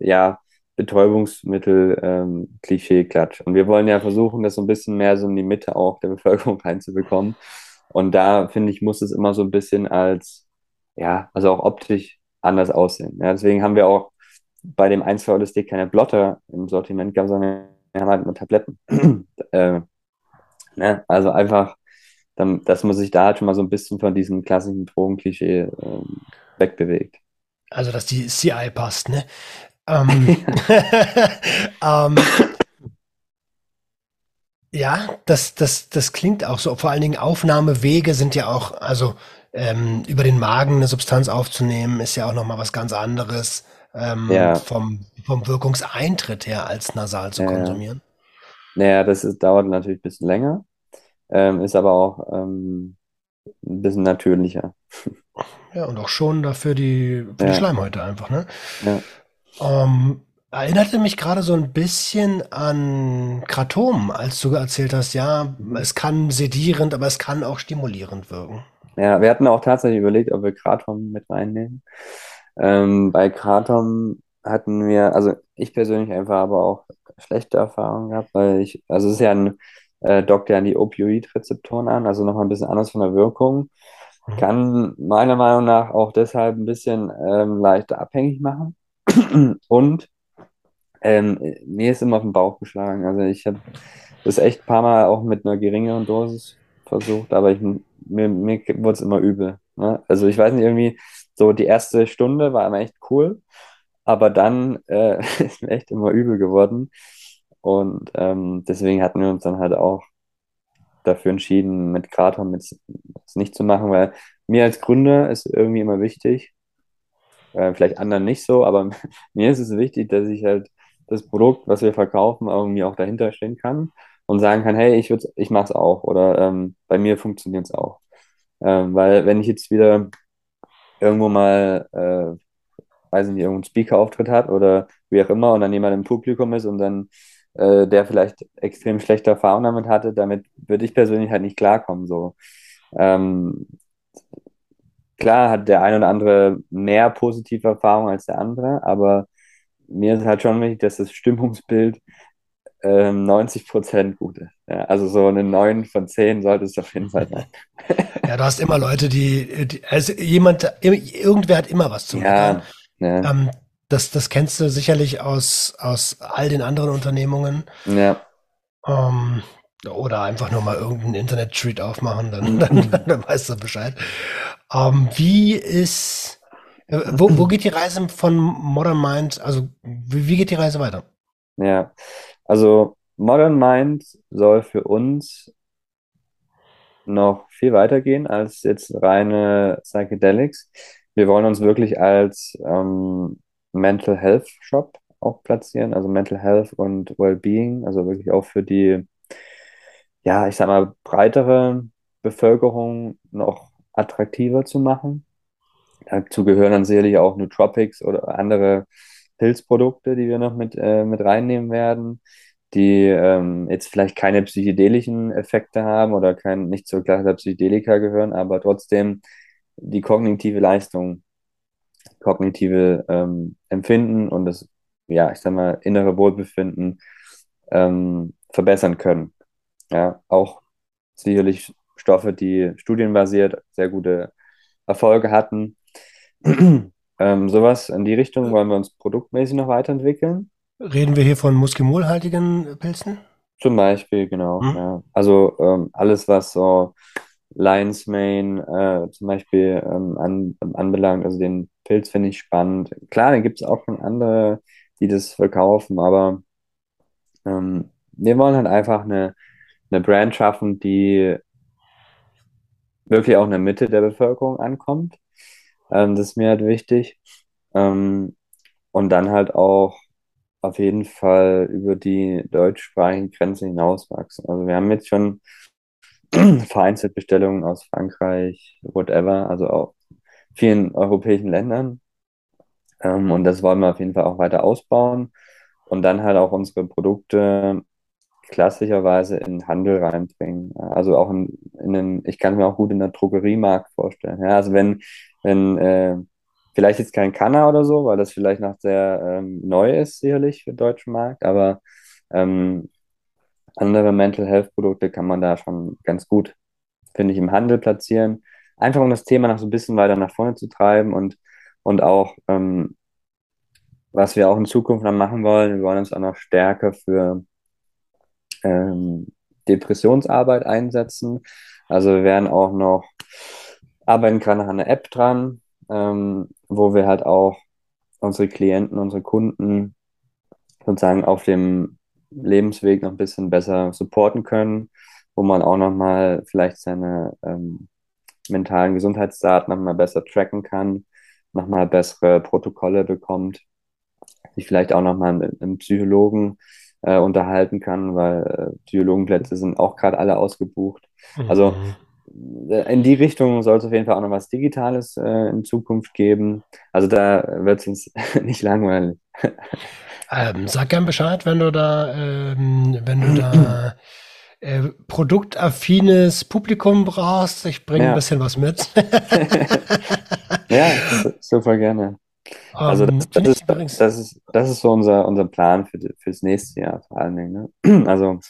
ja, Betäubungsmittel, ähm. Und wir wollen ja versuchen, das so ein bisschen mehr so in die Mitte auch der Bevölkerung reinzubekommen. Und da, finde ich, muss es immer so ein bisschen als, ja, also auch optisch anders aussehen. Ja, deswegen haben wir auch bei dem 1 LSD keine Blotter im Sortiment gehabt, sondern wir haben halt nur Tabletten. äh, ne? Also einfach, dann, dass man sich da halt schon mal so ein bisschen von diesem klassischen Drogenklischee ähm, wegbewegt. Also, dass die CI passt, ne? Ähm, ähm, ja, das, das, das klingt auch so. Vor allen Dingen Aufnahmewege sind ja auch, also ähm, über den Magen eine Substanz aufzunehmen, ist ja auch nochmal was ganz anderes ähm, Ja. vom, vom Wirkungseintritt her als nasal zu Ja, konsumieren. Naja, das ist, dauert natürlich ein bisschen länger, ähm, ist aber auch ähm, ein bisschen natürlicher. Ja, und auch schon dafür die, für die Ja. Schleimhäute einfach, ne? Ja. Ähm, erinnerte mich gerade so ein bisschen an Kratom, als du erzählt hast, ja, es kann sedierend, aber es kann auch stimulierend wirken. Ja, wir hatten auch tatsächlich überlegt, ob wir Kratom mit reinnehmen. Ähm, bei Kratom hatten wir, also ich persönlich einfach aber auch schlechte Erfahrungen gehabt, weil ich, also es ist ja ein äh, dockt ja an die Opioidrezeptoren an, also nochmal ein bisschen anders von der Wirkung. Mhm. Kann meiner Meinung nach auch deshalb ein bisschen ähm, leichter abhängig machen. Und ähm, mir ist immer auf den Bauch geschlagen. Also ich habe das echt ein paar Mal auch mit einer geringeren Dosis versucht, aber ich, mir, mir wurde es immer übel. Ne? Also ich weiß nicht, irgendwie so die erste Stunde war immer echt cool, aber dann äh, ist mir echt immer übel geworden. Und ähm, deswegen hatten wir uns dann halt auch dafür entschieden, mit Kratom das nicht zu machen, weil mir als Gründer ist irgendwie immer wichtig, äh, vielleicht anderen nicht so, aber mir ist es wichtig, dass ich halt das Produkt, was wir verkaufen, irgendwie auch dahinter stehen kann und sagen kann, hey, ich ich mach's auch oder ähm, bei mir funktioniert's auch. Ähm, weil wenn ich jetzt wieder irgendwo mal, äh, weiß nicht, irgendeinen Speaker-Auftritt hat oder wie auch immer und dann jemand im Publikum ist und dann äh, der vielleicht extrem schlechte Erfahrungen damit hatte, damit würde ich persönlich halt nicht klarkommen. So. Ähm, klar hat der ein oder andere mehr positive Erfahrungen als der andere, aber mir ist halt schon wichtig, dass das Stimmungsbild ähm, 90 Prozent gut ist. Ja, also so eine 9 von 10 sollte es auf jeden Fall sein. Ja, du hast immer Leute, die, die also jemand, irgendwer hat immer was zu ja, ja. Ähm, das, das kennst du sicherlich aus, aus all den anderen Unternehmungen. Ja. Ähm, oder einfach nur mal irgendeinen Internet-Treat aufmachen, dann, dann, dann weißt du Bescheid. Ähm, wie ist, äh, wo, wo geht die Reise von Modern Mind, also wie, wie geht die Reise weiter? Ja, also Modern Mind soll für uns noch viel weiter gehen als jetzt reine Psychedelics. Wir wollen uns wirklich als ähm, Mental Health Shop auch platzieren, also Mental Health und Wellbeing, also wirklich auch für die, ja, ich sag mal, breitere Bevölkerung noch attraktiver zu machen. Dazu gehören dann sicherlich auch Nootropics oder andere Pilzprodukte, die wir noch mit, äh, mit reinnehmen werden, die ähm, jetzt vielleicht keine psychedelischen Effekte haben oder kein, nicht zur Klasse der Psychedelika gehören, aber trotzdem die kognitive Leistung, kognitive ähm, Empfinden und das, ja, ich sag mal, innere Wohlbefinden ähm, verbessern können. Ja, auch sicherlich Stoffe, die studienbasiert sehr gute Erfolge hatten. ähm, sowas in die Richtung wollen wir uns produktmäßig noch weiterentwickeln. Reden wir hier von muskimolhaltigen Pilzen? Zum Beispiel, genau. Hm? Ja. Also ähm, alles, was so Lion's Mane äh, zum Beispiel ähm, an, anbelangt, also den Pilz finde ich spannend. Klar, da gibt es auch schon andere, die das verkaufen, aber ähm, wir wollen halt einfach eine, eine Brand schaffen, die wirklich auch in der Mitte der Bevölkerung ankommt. Ähm, das ist mir halt wichtig. Ähm, und dann halt auch auf jeden Fall über die deutschsprachigen Grenzen hinauswachsen. Also wir haben jetzt schon vereinzelt Bestellungen aus Frankreich, whatever, also auch vielen europäischen Ländern. Ähm, und das wollen wir auf jeden Fall auch weiter ausbauen und dann halt auch unsere Produkte klassischerweise in den Handel reinbringen. Also auch in, in den, ich kann mir auch gut in der Drogeriemarkt vorstellen. Ja, also wenn, wenn äh, vielleicht jetzt kein Kanner oder so, weil das vielleicht noch sehr ähm, neu ist, sicherlich für den deutschen Markt, aber ähm, andere Mental Health Produkte kann man da schon ganz gut, finde ich, im Handel platzieren. Einfach um das Thema noch so ein bisschen weiter nach vorne zu treiben und, und auch, ähm, was wir auch in Zukunft dann machen wollen, wir wollen uns auch noch stärker für ähm, Depressionsarbeit einsetzen. Also wir werden auch noch arbeiten gerade an einer App dran, ähm, wo wir halt auch unsere Klienten, unsere Kunden sozusagen auf dem Lebensweg noch ein bisschen besser supporten können, wo man auch nochmal vielleicht seine ähm, mentalen Gesundheitsdaten nochmal besser tracken kann, nochmal bessere Protokolle bekommt, sich vielleicht auch nochmal mit einem Psychologen äh, unterhalten kann, weil äh, Psychologenplätze sind auch gerade alle ausgebucht. Mhm. Also äh, in die Richtung soll es auf jeden Fall auch noch was Digitales äh, in Zukunft geben. Also da wird es uns nicht langweilig. Ähm, sag gern Bescheid, wenn du da, ähm, wenn du da äh, produktaffines Publikum brauchst. Ich bringe ja. ein bisschen was mit. ja, super gerne. Also das, das, ist, das, ist, das ist so unser, unser Plan für fürs nächste Jahr vor allen Dingen. Ne? Also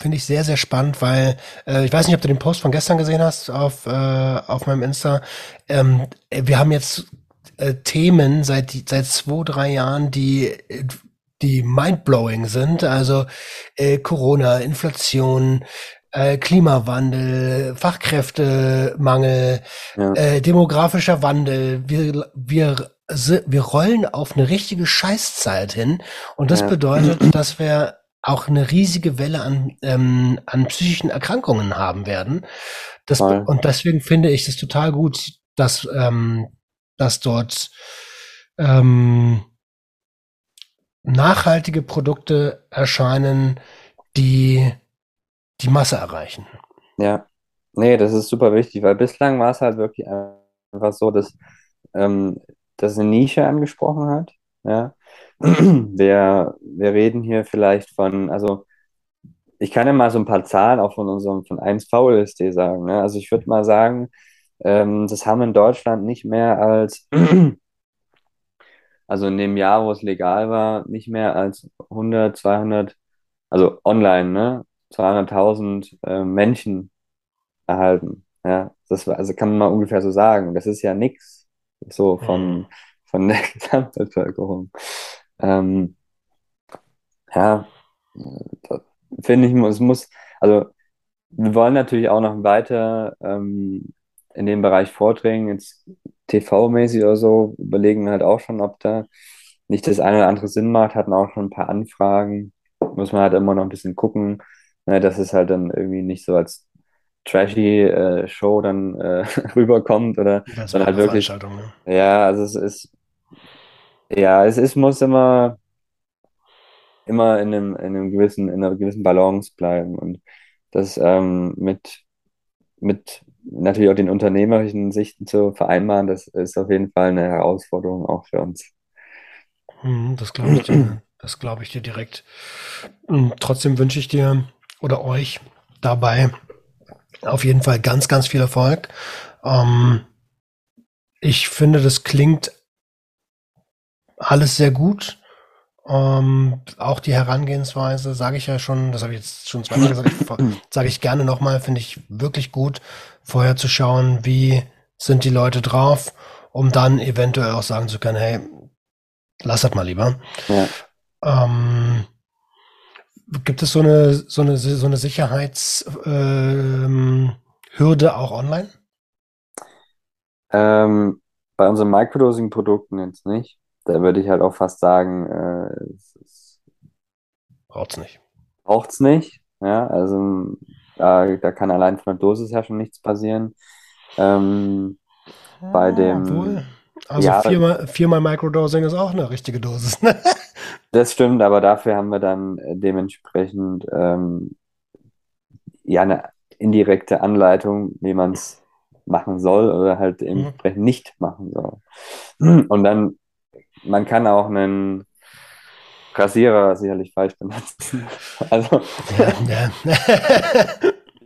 finde ich sehr, sehr spannend, weil äh, ich weiß nicht, ob du den Post von gestern gesehen hast auf, äh, auf meinem Insta. Ähm, wir haben jetzt äh, Themen seit, seit zwei, drei Jahren, die, die mindblowing sind. Also äh, Corona, Inflation, äh, Klimawandel, Fachkräftemangel, ja. äh, demografischer Wandel. Wir, wir, wir rollen auf eine richtige Scheißzeit hin. Und das ja. bedeutet, dass wir auch eine riesige Welle an, ähm, an psychischen Erkrankungen haben werden. Das, und deswegen finde ich es total gut, dass, ähm, dass dort ähm, nachhaltige Produkte erscheinen, die die Masse erreichen. Ja, nee, das ist super wichtig, weil bislang war es halt wirklich einfach so, dass ähm, das eine Nische angesprochen hat. Ja, wir, wir reden hier vielleicht von, also ich kann ja mal so ein paar Zahlen auch von unserem von 1 VLSD sagen. Ne? Also ich würde mal sagen, ähm, das haben in Deutschland nicht mehr als also in dem Jahr, wo es legal war, nicht mehr als 100, 200, also online, ne, 200.000 äh, Menschen erhalten. Ja, das war, also kann man mal ungefähr so sagen. Das ist ja nichts so von, von der Gesamtbevölkerung. Ähm, ja, finde ich, es muss, also wir wollen natürlich auch noch weiter ähm, in dem Bereich vordringen, jetzt TV-mäßig oder so, überlegen halt auch schon, ob da nicht das eine oder andere Sinn macht, hatten auch schon ein paar Anfragen, muss man halt immer noch ein bisschen gucken, ne, dass es halt dann irgendwie nicht so als trashy äh, Show dann äh, rüberkommt oder dann halt wirklich. Ne? Ja, also es ist ja, es ist, muss immer immer in einem, in einem gewissen, in einer gewissen Balance bleiben und das ähm, mit mit natürlich auch den unternehmerischen Sichten zu vereinbaren, das ist auf jeden Fall eine Herausforderung auch für uns. Hm, das glaube ich dir. Das glaube ich dir direkt. Hm, trotzdem wünsche ich dir oder euch dabei auf jeden Fall ganz, ganz viel Erfolg. Ähm, ich finde, das klingt alles sehr gut. Ähm, auch die Herangehensweise, sage ich ja schon, das habe ich jetzt schon zweimal gesagt, sage ich gerne nochmal, finde ich wirklich gut, vorher zu schauen, wie sind die Leute drauf, um dann eventuell auch sagen zu können, hey, lass das mal lieber. Ja. Ähm, Gibt es so eine, so eine, so eine Sicherheitshürde ähm, auch online? Ähm, bei unseren Microdosing-Produkten jetzt nicht. Da würde ich halt auch fast sagen, äh, es braucht's nicht. Braucht's nicht. Ja, also da, da kann allein von der Dosis her schon nichts passieren. Ähm, bei dem. Wohl. Also ja, viermal, viermal Microdosing ist auch eine richtige Dosis. Ne? Das stimmt, aber dafür haben wir dann dementsprechend ähm, ja eine indirekte Anleitung, wie man es machen soll oder halt mhm. entsprechend nicht machen soll. Und dann, man kann auch einen Rasierer sicherlich falsch benutzen. Also ja,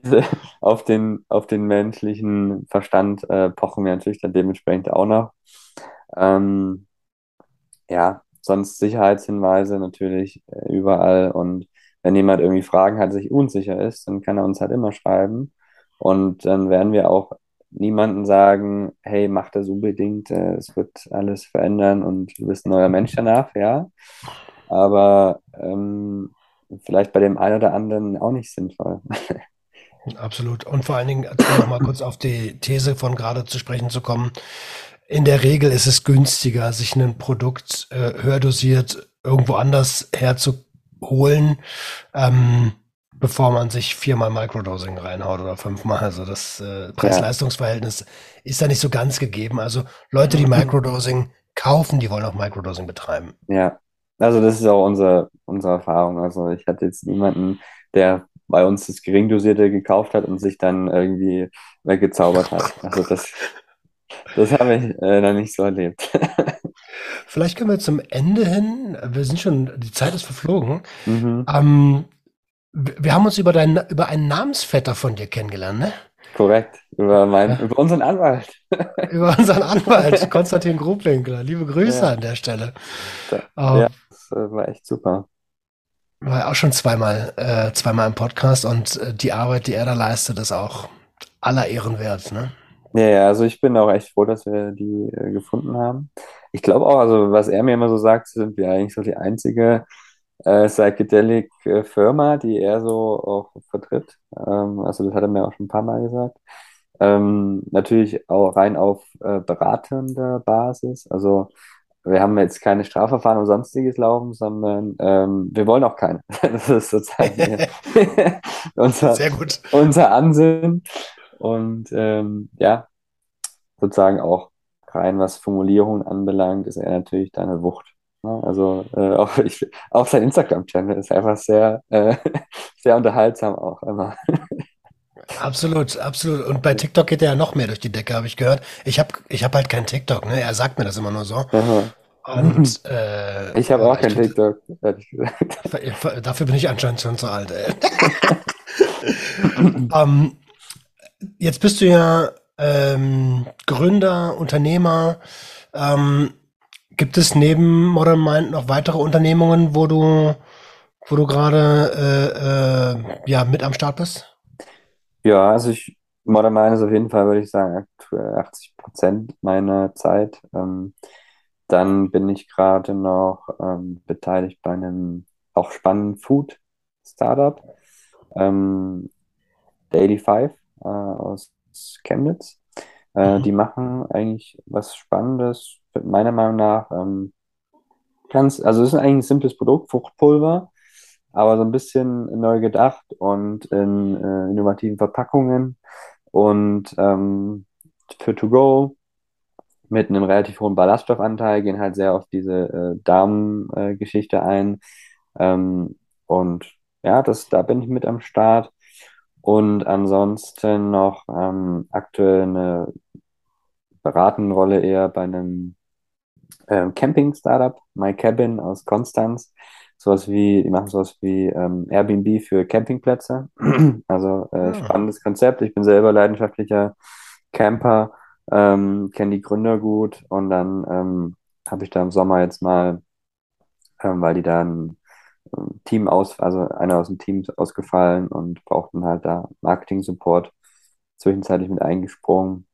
ja. auf, den, auf den menschlichen Verstand äh, pochen wir natürlich dann dementsprechend auch noch. Ähm, ja, sonst Sicherheitshinweise natürlich äh, überall. Und wenn jemand irgendwie Fragen hat, sich unsicher ist, dann kann er uns halt immer schreiben. Und dann werden wir auch niemanden sagen, hey, mach das unbedingt, äh, es wird alles verändern und du bist ein neuer Mensch danach, ja. Aber ähm, vielleicht bei dem einen oder anderen auch nicht sinnvoll. Absolut. Und vor allen Dingen, um noch mal kurz auf die These von gerade zu sprechen zu kommen, in der Regel ist es günstiger, sich ein Produkt äh, höherdosiert irgendwo anders herzuholen, ähm, bevor man sich viermal Microdosing reinhaut oder fünfmal. Also das äh, Preis-Leistungs-Verhältnis ist da nicht so ganz gegeben. Also Leute, die Microdosing kaufen, die wollen auch Microdosing betreiben. Ja, also das ist auch unsere, unsere Erfahrung. Also ich hatte jetzt niemanden, der bei uns das Geringdosierte gekauft hat und sich dann irgendwie weggezaubert hat. Also das das habe ich äh, noch nicht so erlebt. Vielleicht können wir zum Ende hin, wir sind schon, die Zeit ist verflogen. Mhm. Ähm, wir haben uns über, deinen, über einen Namensvetter von dir kennengelernt, ne? Korrekt, über, mein, ja. über unseren Anwalt. über unseren Anwalt, Konstantin Grubwinkler. Liebe Grüße ja. an der Stelle. Ja, ja das äh, war echt super. War auch schon zweimal, äh, zweimal im Podcast und äh, die Arbeit, die er da leistet, ist auch aller Ehren wert, ne? Ja, ja, also ich bin auch echt froh, dass wir die äh, gefunden haben. Ich glaube auch, also was er mir immer so sagt, sind wir eigentlich so die einzige äh, Psychedelic-Firma, die er so auch vertritt. Ähm, also das hat er mir auch schon ein paar Mal gesagt. Ähm, natürlich auch rein auf äh, beratender Basis. Also wir haben jetzt keine Strafverfahren und sonstiges laufen, sondern ähm, wir wollen auch keine. Das ist sozusagen unser, unser Ansinnen. Und ähm, ja, sozusagen auch rein, was Formulierungen anbelangt, ist er natürlich da eine Wucht. Ne? Also äh, auch, ich, auch sein Instagram-Channel ist einfach sehr, äh, sehr unterhaltsam auch immer. Absolut, absolut. Und bei TikTok geht er ja noch mehr durch die Decke, habe ich gehört. Ich habe ich hab halt kein TikTok, ne? Er sagt mir das immer nur so. Aha. Und äh, ich habe auch kein TikTok, ehrlich gesagt. Dafür bin ich anscheinend schon zu alt, ey. um, ähm, Jetzt bist du ja ähm, Gründer, Unternehmer. Ähm, Gibt es neben Modern Mind noch weitere Unternehmungen, wo du, wo du gerade äh, äh, ja, mit am Start bist? Ja, also ich, Modern Mind ist auf jeden Fall, würde ich sagen, aktuell 80 Prozent meiner Zeit. Ähm, dann bin ich gerade noch ähm, beteiligt bei einem auch spannenden Food-Startup, ähm, Daily Five äh, aus Chemnitz. Äh, Mhm. die machen eigentlich was Spannendes, meiner Meinung nach. Ähm, ganz, also es ist eigentlich ein simples Produkt, Fruchtpulver, aber so ein bisschen neu gedacht und in äh, innovativen Verpackungen und ähm, für To Go mit einem relativ hohen Ballaststoffanteil, gehen halt sehr auf diese äh, Darmgeschichte ein. Ähm, und ja, das, da bin ich mit am Start. Und ansonsten noch ähm, aktuell eine beratende Rolle eher bei einem ähm, Camping-Startup, My Cabin aus Konstanz. Sowas wie, die machen sowas wie ähm, Airbnb für Campingplätze. Also äh, Ah, spannendes Konzept. Ich bin selber leidenschaftlicher Camper, ähm, kenne die Gründer gut und dann ähm, habe ich da im Sommer jetzt mal, ähm, weil die da ein ähm, Team aus, also einer aus dem Team ausgefallen und brauchten halt da Marketing-Support, zwischenzeitlich mit eingesprungen.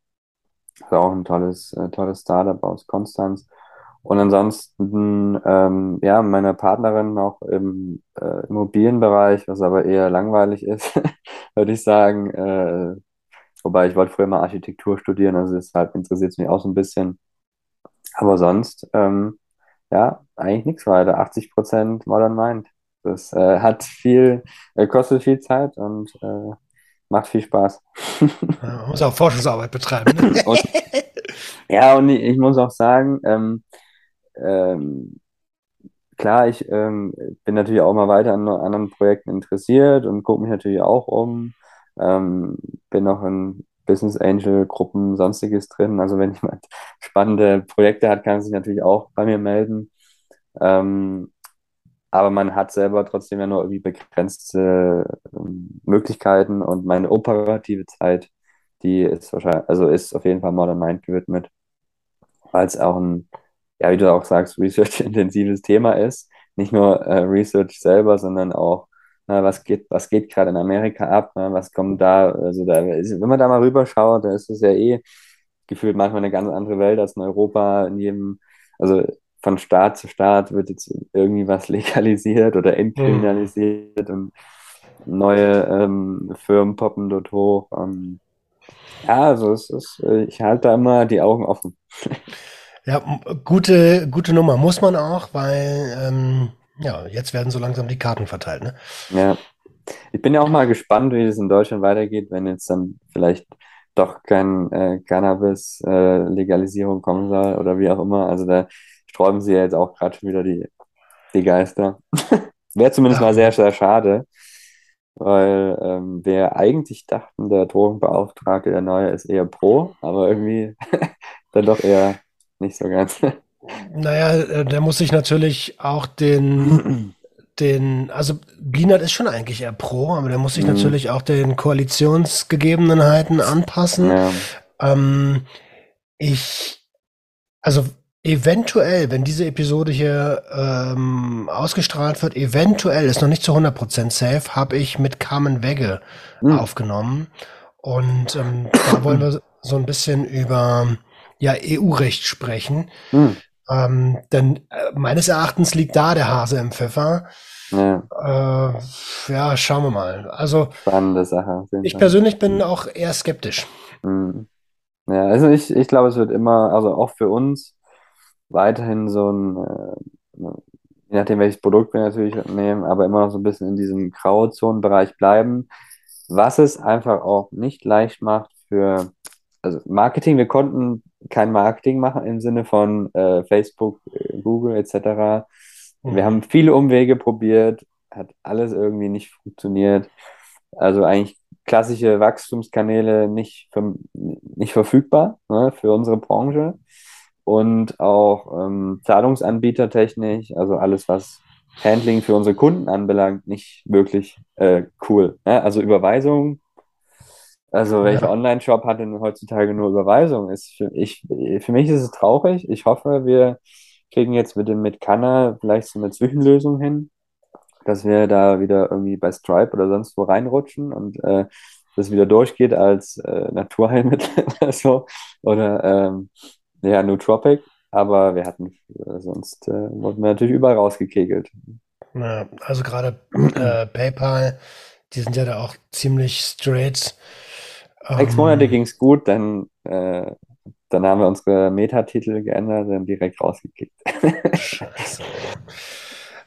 Das war auch ein tolles, äh, tolles Startup aus Konstanz. Und ansonsten, ähm, ja, meine Partnerin noch im äh, Immobilienbereich, was aber eher langweilig ist, würde ich sagen. Äh, wobei ich wollte früher mal Architektur studieren, also deshalb interessiert es mich auch so ein bisschen. Aber sonst, ähm, ja, eigentlich nichts weiter. 80% Modern Mind. Das äh, hat viel, äh, kostet viel Zeit und äh, macht viel Spaß. ja, man muss auch Forschungsarbeit betreiben, ne? Und ja, und ich, ich muss auch sagen, ähm, ähm, klar, ich ähm, bin natürlich auch mal weiter an anderen Projekten interessiert und gucke mich natürlich auch um. Ähm, bin noch in Business Angel Gruppen, sonstiges drin. Also wenn jemand spannende Projekte hat, kann sich natürlich auch bei mir melden. Ähm, aber man hat selber trotzdem ja nur irgendwie begrenzte ähm, Möglichkeiten und meine operative Zeit, die ist wahrscheinlich, also ist auf jeden Fall Modern Mind gewidmet weil es auch ein, ja, wie du auch sagst, research-intensives Thema ist. Nicht nur äh, Research selber, sondern auch, na, was geht, was geht gerade in Amerika ab, ne? Was kommt da, also da ist, wenn man da mal rüberschaut, da ist es ja eh gefühlt manchmal eine ganz andere Welt als in Europa. In jedem, also von Staat zu Staat wird jetzt irgendwie was legalisiert oder entkriminalisiert und neue ähm, Firmen poppen dort hoch. Ähm, ja, also es ist, äh, ich halte da immer die Augen offen. Ja, gute, gute Nummer muss man auch, weil ähm, ja, jetzt werden so langsam die Karten verteilt, ne? Ja. Ich bin ja auch mal gespannt, wie es in Deutschland weitergeht, wenn jetzt dann vielleicht doch kein äh, Cannabis-Legalisierung kommen soll oder wie auch immer. Also da sträuben sie ja jetzt auch gerade schon wieder die, die Geister. Wäre zumindest Ja, mal sehr, sehr schade, weil ähm, wir eigentlich dachten, der Drogenbeauftragte, der neue, ist eher pro, aber irgendwie dann doch eher nicht so ganz. Naja, äh, der muss sich natürlich auch den, den, also Blinert ist schon eigentlich eher pro, aber der muss sich Hm, natürlich auch den Koalitionsgegebenheiten anpassen. Ja, Ähm, ich, also eventuell, wenn diese Episode hier ähm, ausgestrahlt wird, eventuell, ist noch nicht zu 100% safe, habe ich mit Carmen Wegge hm, aufgenommen. Und ähm, da wollen wir so ein bisschen über ja, EU-Recht sprechen. hm, Ähm, denn äh, meines Erachtens liegt da der Hase im Pfeffer. ja, Äh, ja, schauen wir mal. Also spannende Sache ich Fall. persönlich bin auch eher skeptisch. Hm. Ja, also ich, ich glaube, es wird immer, also auch für uns, weiterhin so ein, äh, je nachdem welches Produkt wir natürlich nehmen, aber immer noch so ein bisschen in diesem Grauzonenbereich bleiben, was es einfach auch nicht leicht macht für, also Marketing, wir konnten kein Marketing machen im Sinne von äh, Facebook, äh, Google etc. Wir Mhm. haben viele Umwege probiert, hat alles irgendwie nicht funktioniert. Also eigentlich klassische Wachstumskanäle nicht, ver nicht verfügbar, ne, für unsere Branche und auch ähm, Zahlungsanbietertechnisch, also alles, was Handling für unsere Kunden anbelangt, nicht wirklich äh, cool. Ne? Also Überweisung, also welcher Ja. Online-Shop hat denn heutzutage nur Überweisung? Ist für, ich, für mich ist es traurig. Ich hoffe, wir kriegen jetzt mit dem mit Kanna vielleicht so eine Zwischenlösung hin, dass wir da wieder irgendwie bei Stripe oder sonst wo reinrutschen und äh, das wieder durchgeht als äh, Naturheilmittel oder so. Oder ähm, ja, Nootropic. Aber wir hatten äh, sonst äh, wurden wir natürlich überall rausgekegelt. Ja, also gerade äh, PayPal, die sind ja da auch ziemlich straight. Sechs Monate ähm, ging es gut, dann, äh, dann haben wir unsere Metatitel geändert und direkt rausgekickt. Scheiße.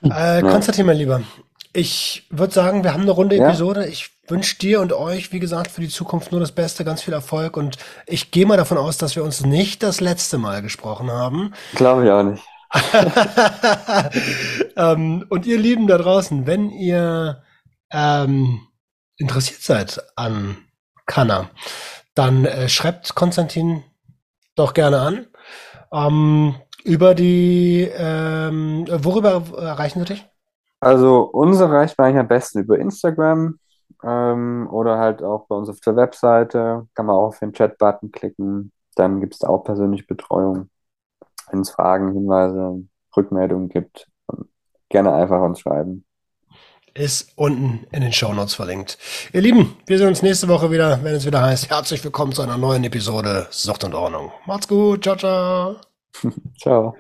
äh, Konstantin, mein Lieber, ich würde sagen, wir haben eine runde Episode. Ja. Ich wünsche dir und euch, wie gesagt, für die Zukunft nur das Beste, ganz viel Erfolg. Und ich gehe mal davon aus, dass wir uns nicht das letzte Mal gesprochen haben. Glaube ich auch nicht. ähm, und ihr Lieben da draußen, wenn ihr ähm, interessiert seid an Kanna, dann äh, schreibt Konstantin doch gerne an. Ähm, über die, ähm, worüber erreichen Sie dich? Also unsere erreicht man eigentlich am besten über Instagram ähm, oder halt auch bei uns auf der Webseite. Kann man auch auf den Chat-Button klicken. Dann gibt es da auch persönliche Betreuung. Wenn es Fragen, Hinweise, Rückmeldungen gibt, gerne einfach uns schreiben. Ist unten in den Show Notes verlinkt. Ihr Lieben, wir sehen uns nächste Woche wieder, wenn es wieder heißt, herzlich willkommen zu einer neuen Episode Sucht und Ordnung. Macht's gut, ciao, ciao. ciao.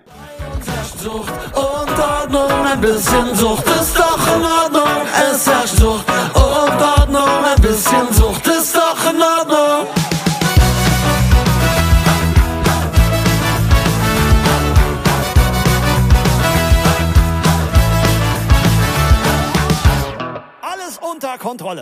Sucht und Ordnung, ein bisschen Sucht ist doch in Ordnung. Es herrscht Sucht und Ordnung, ein bisschen Sucht ist doch in Ordnung. Kontrolle.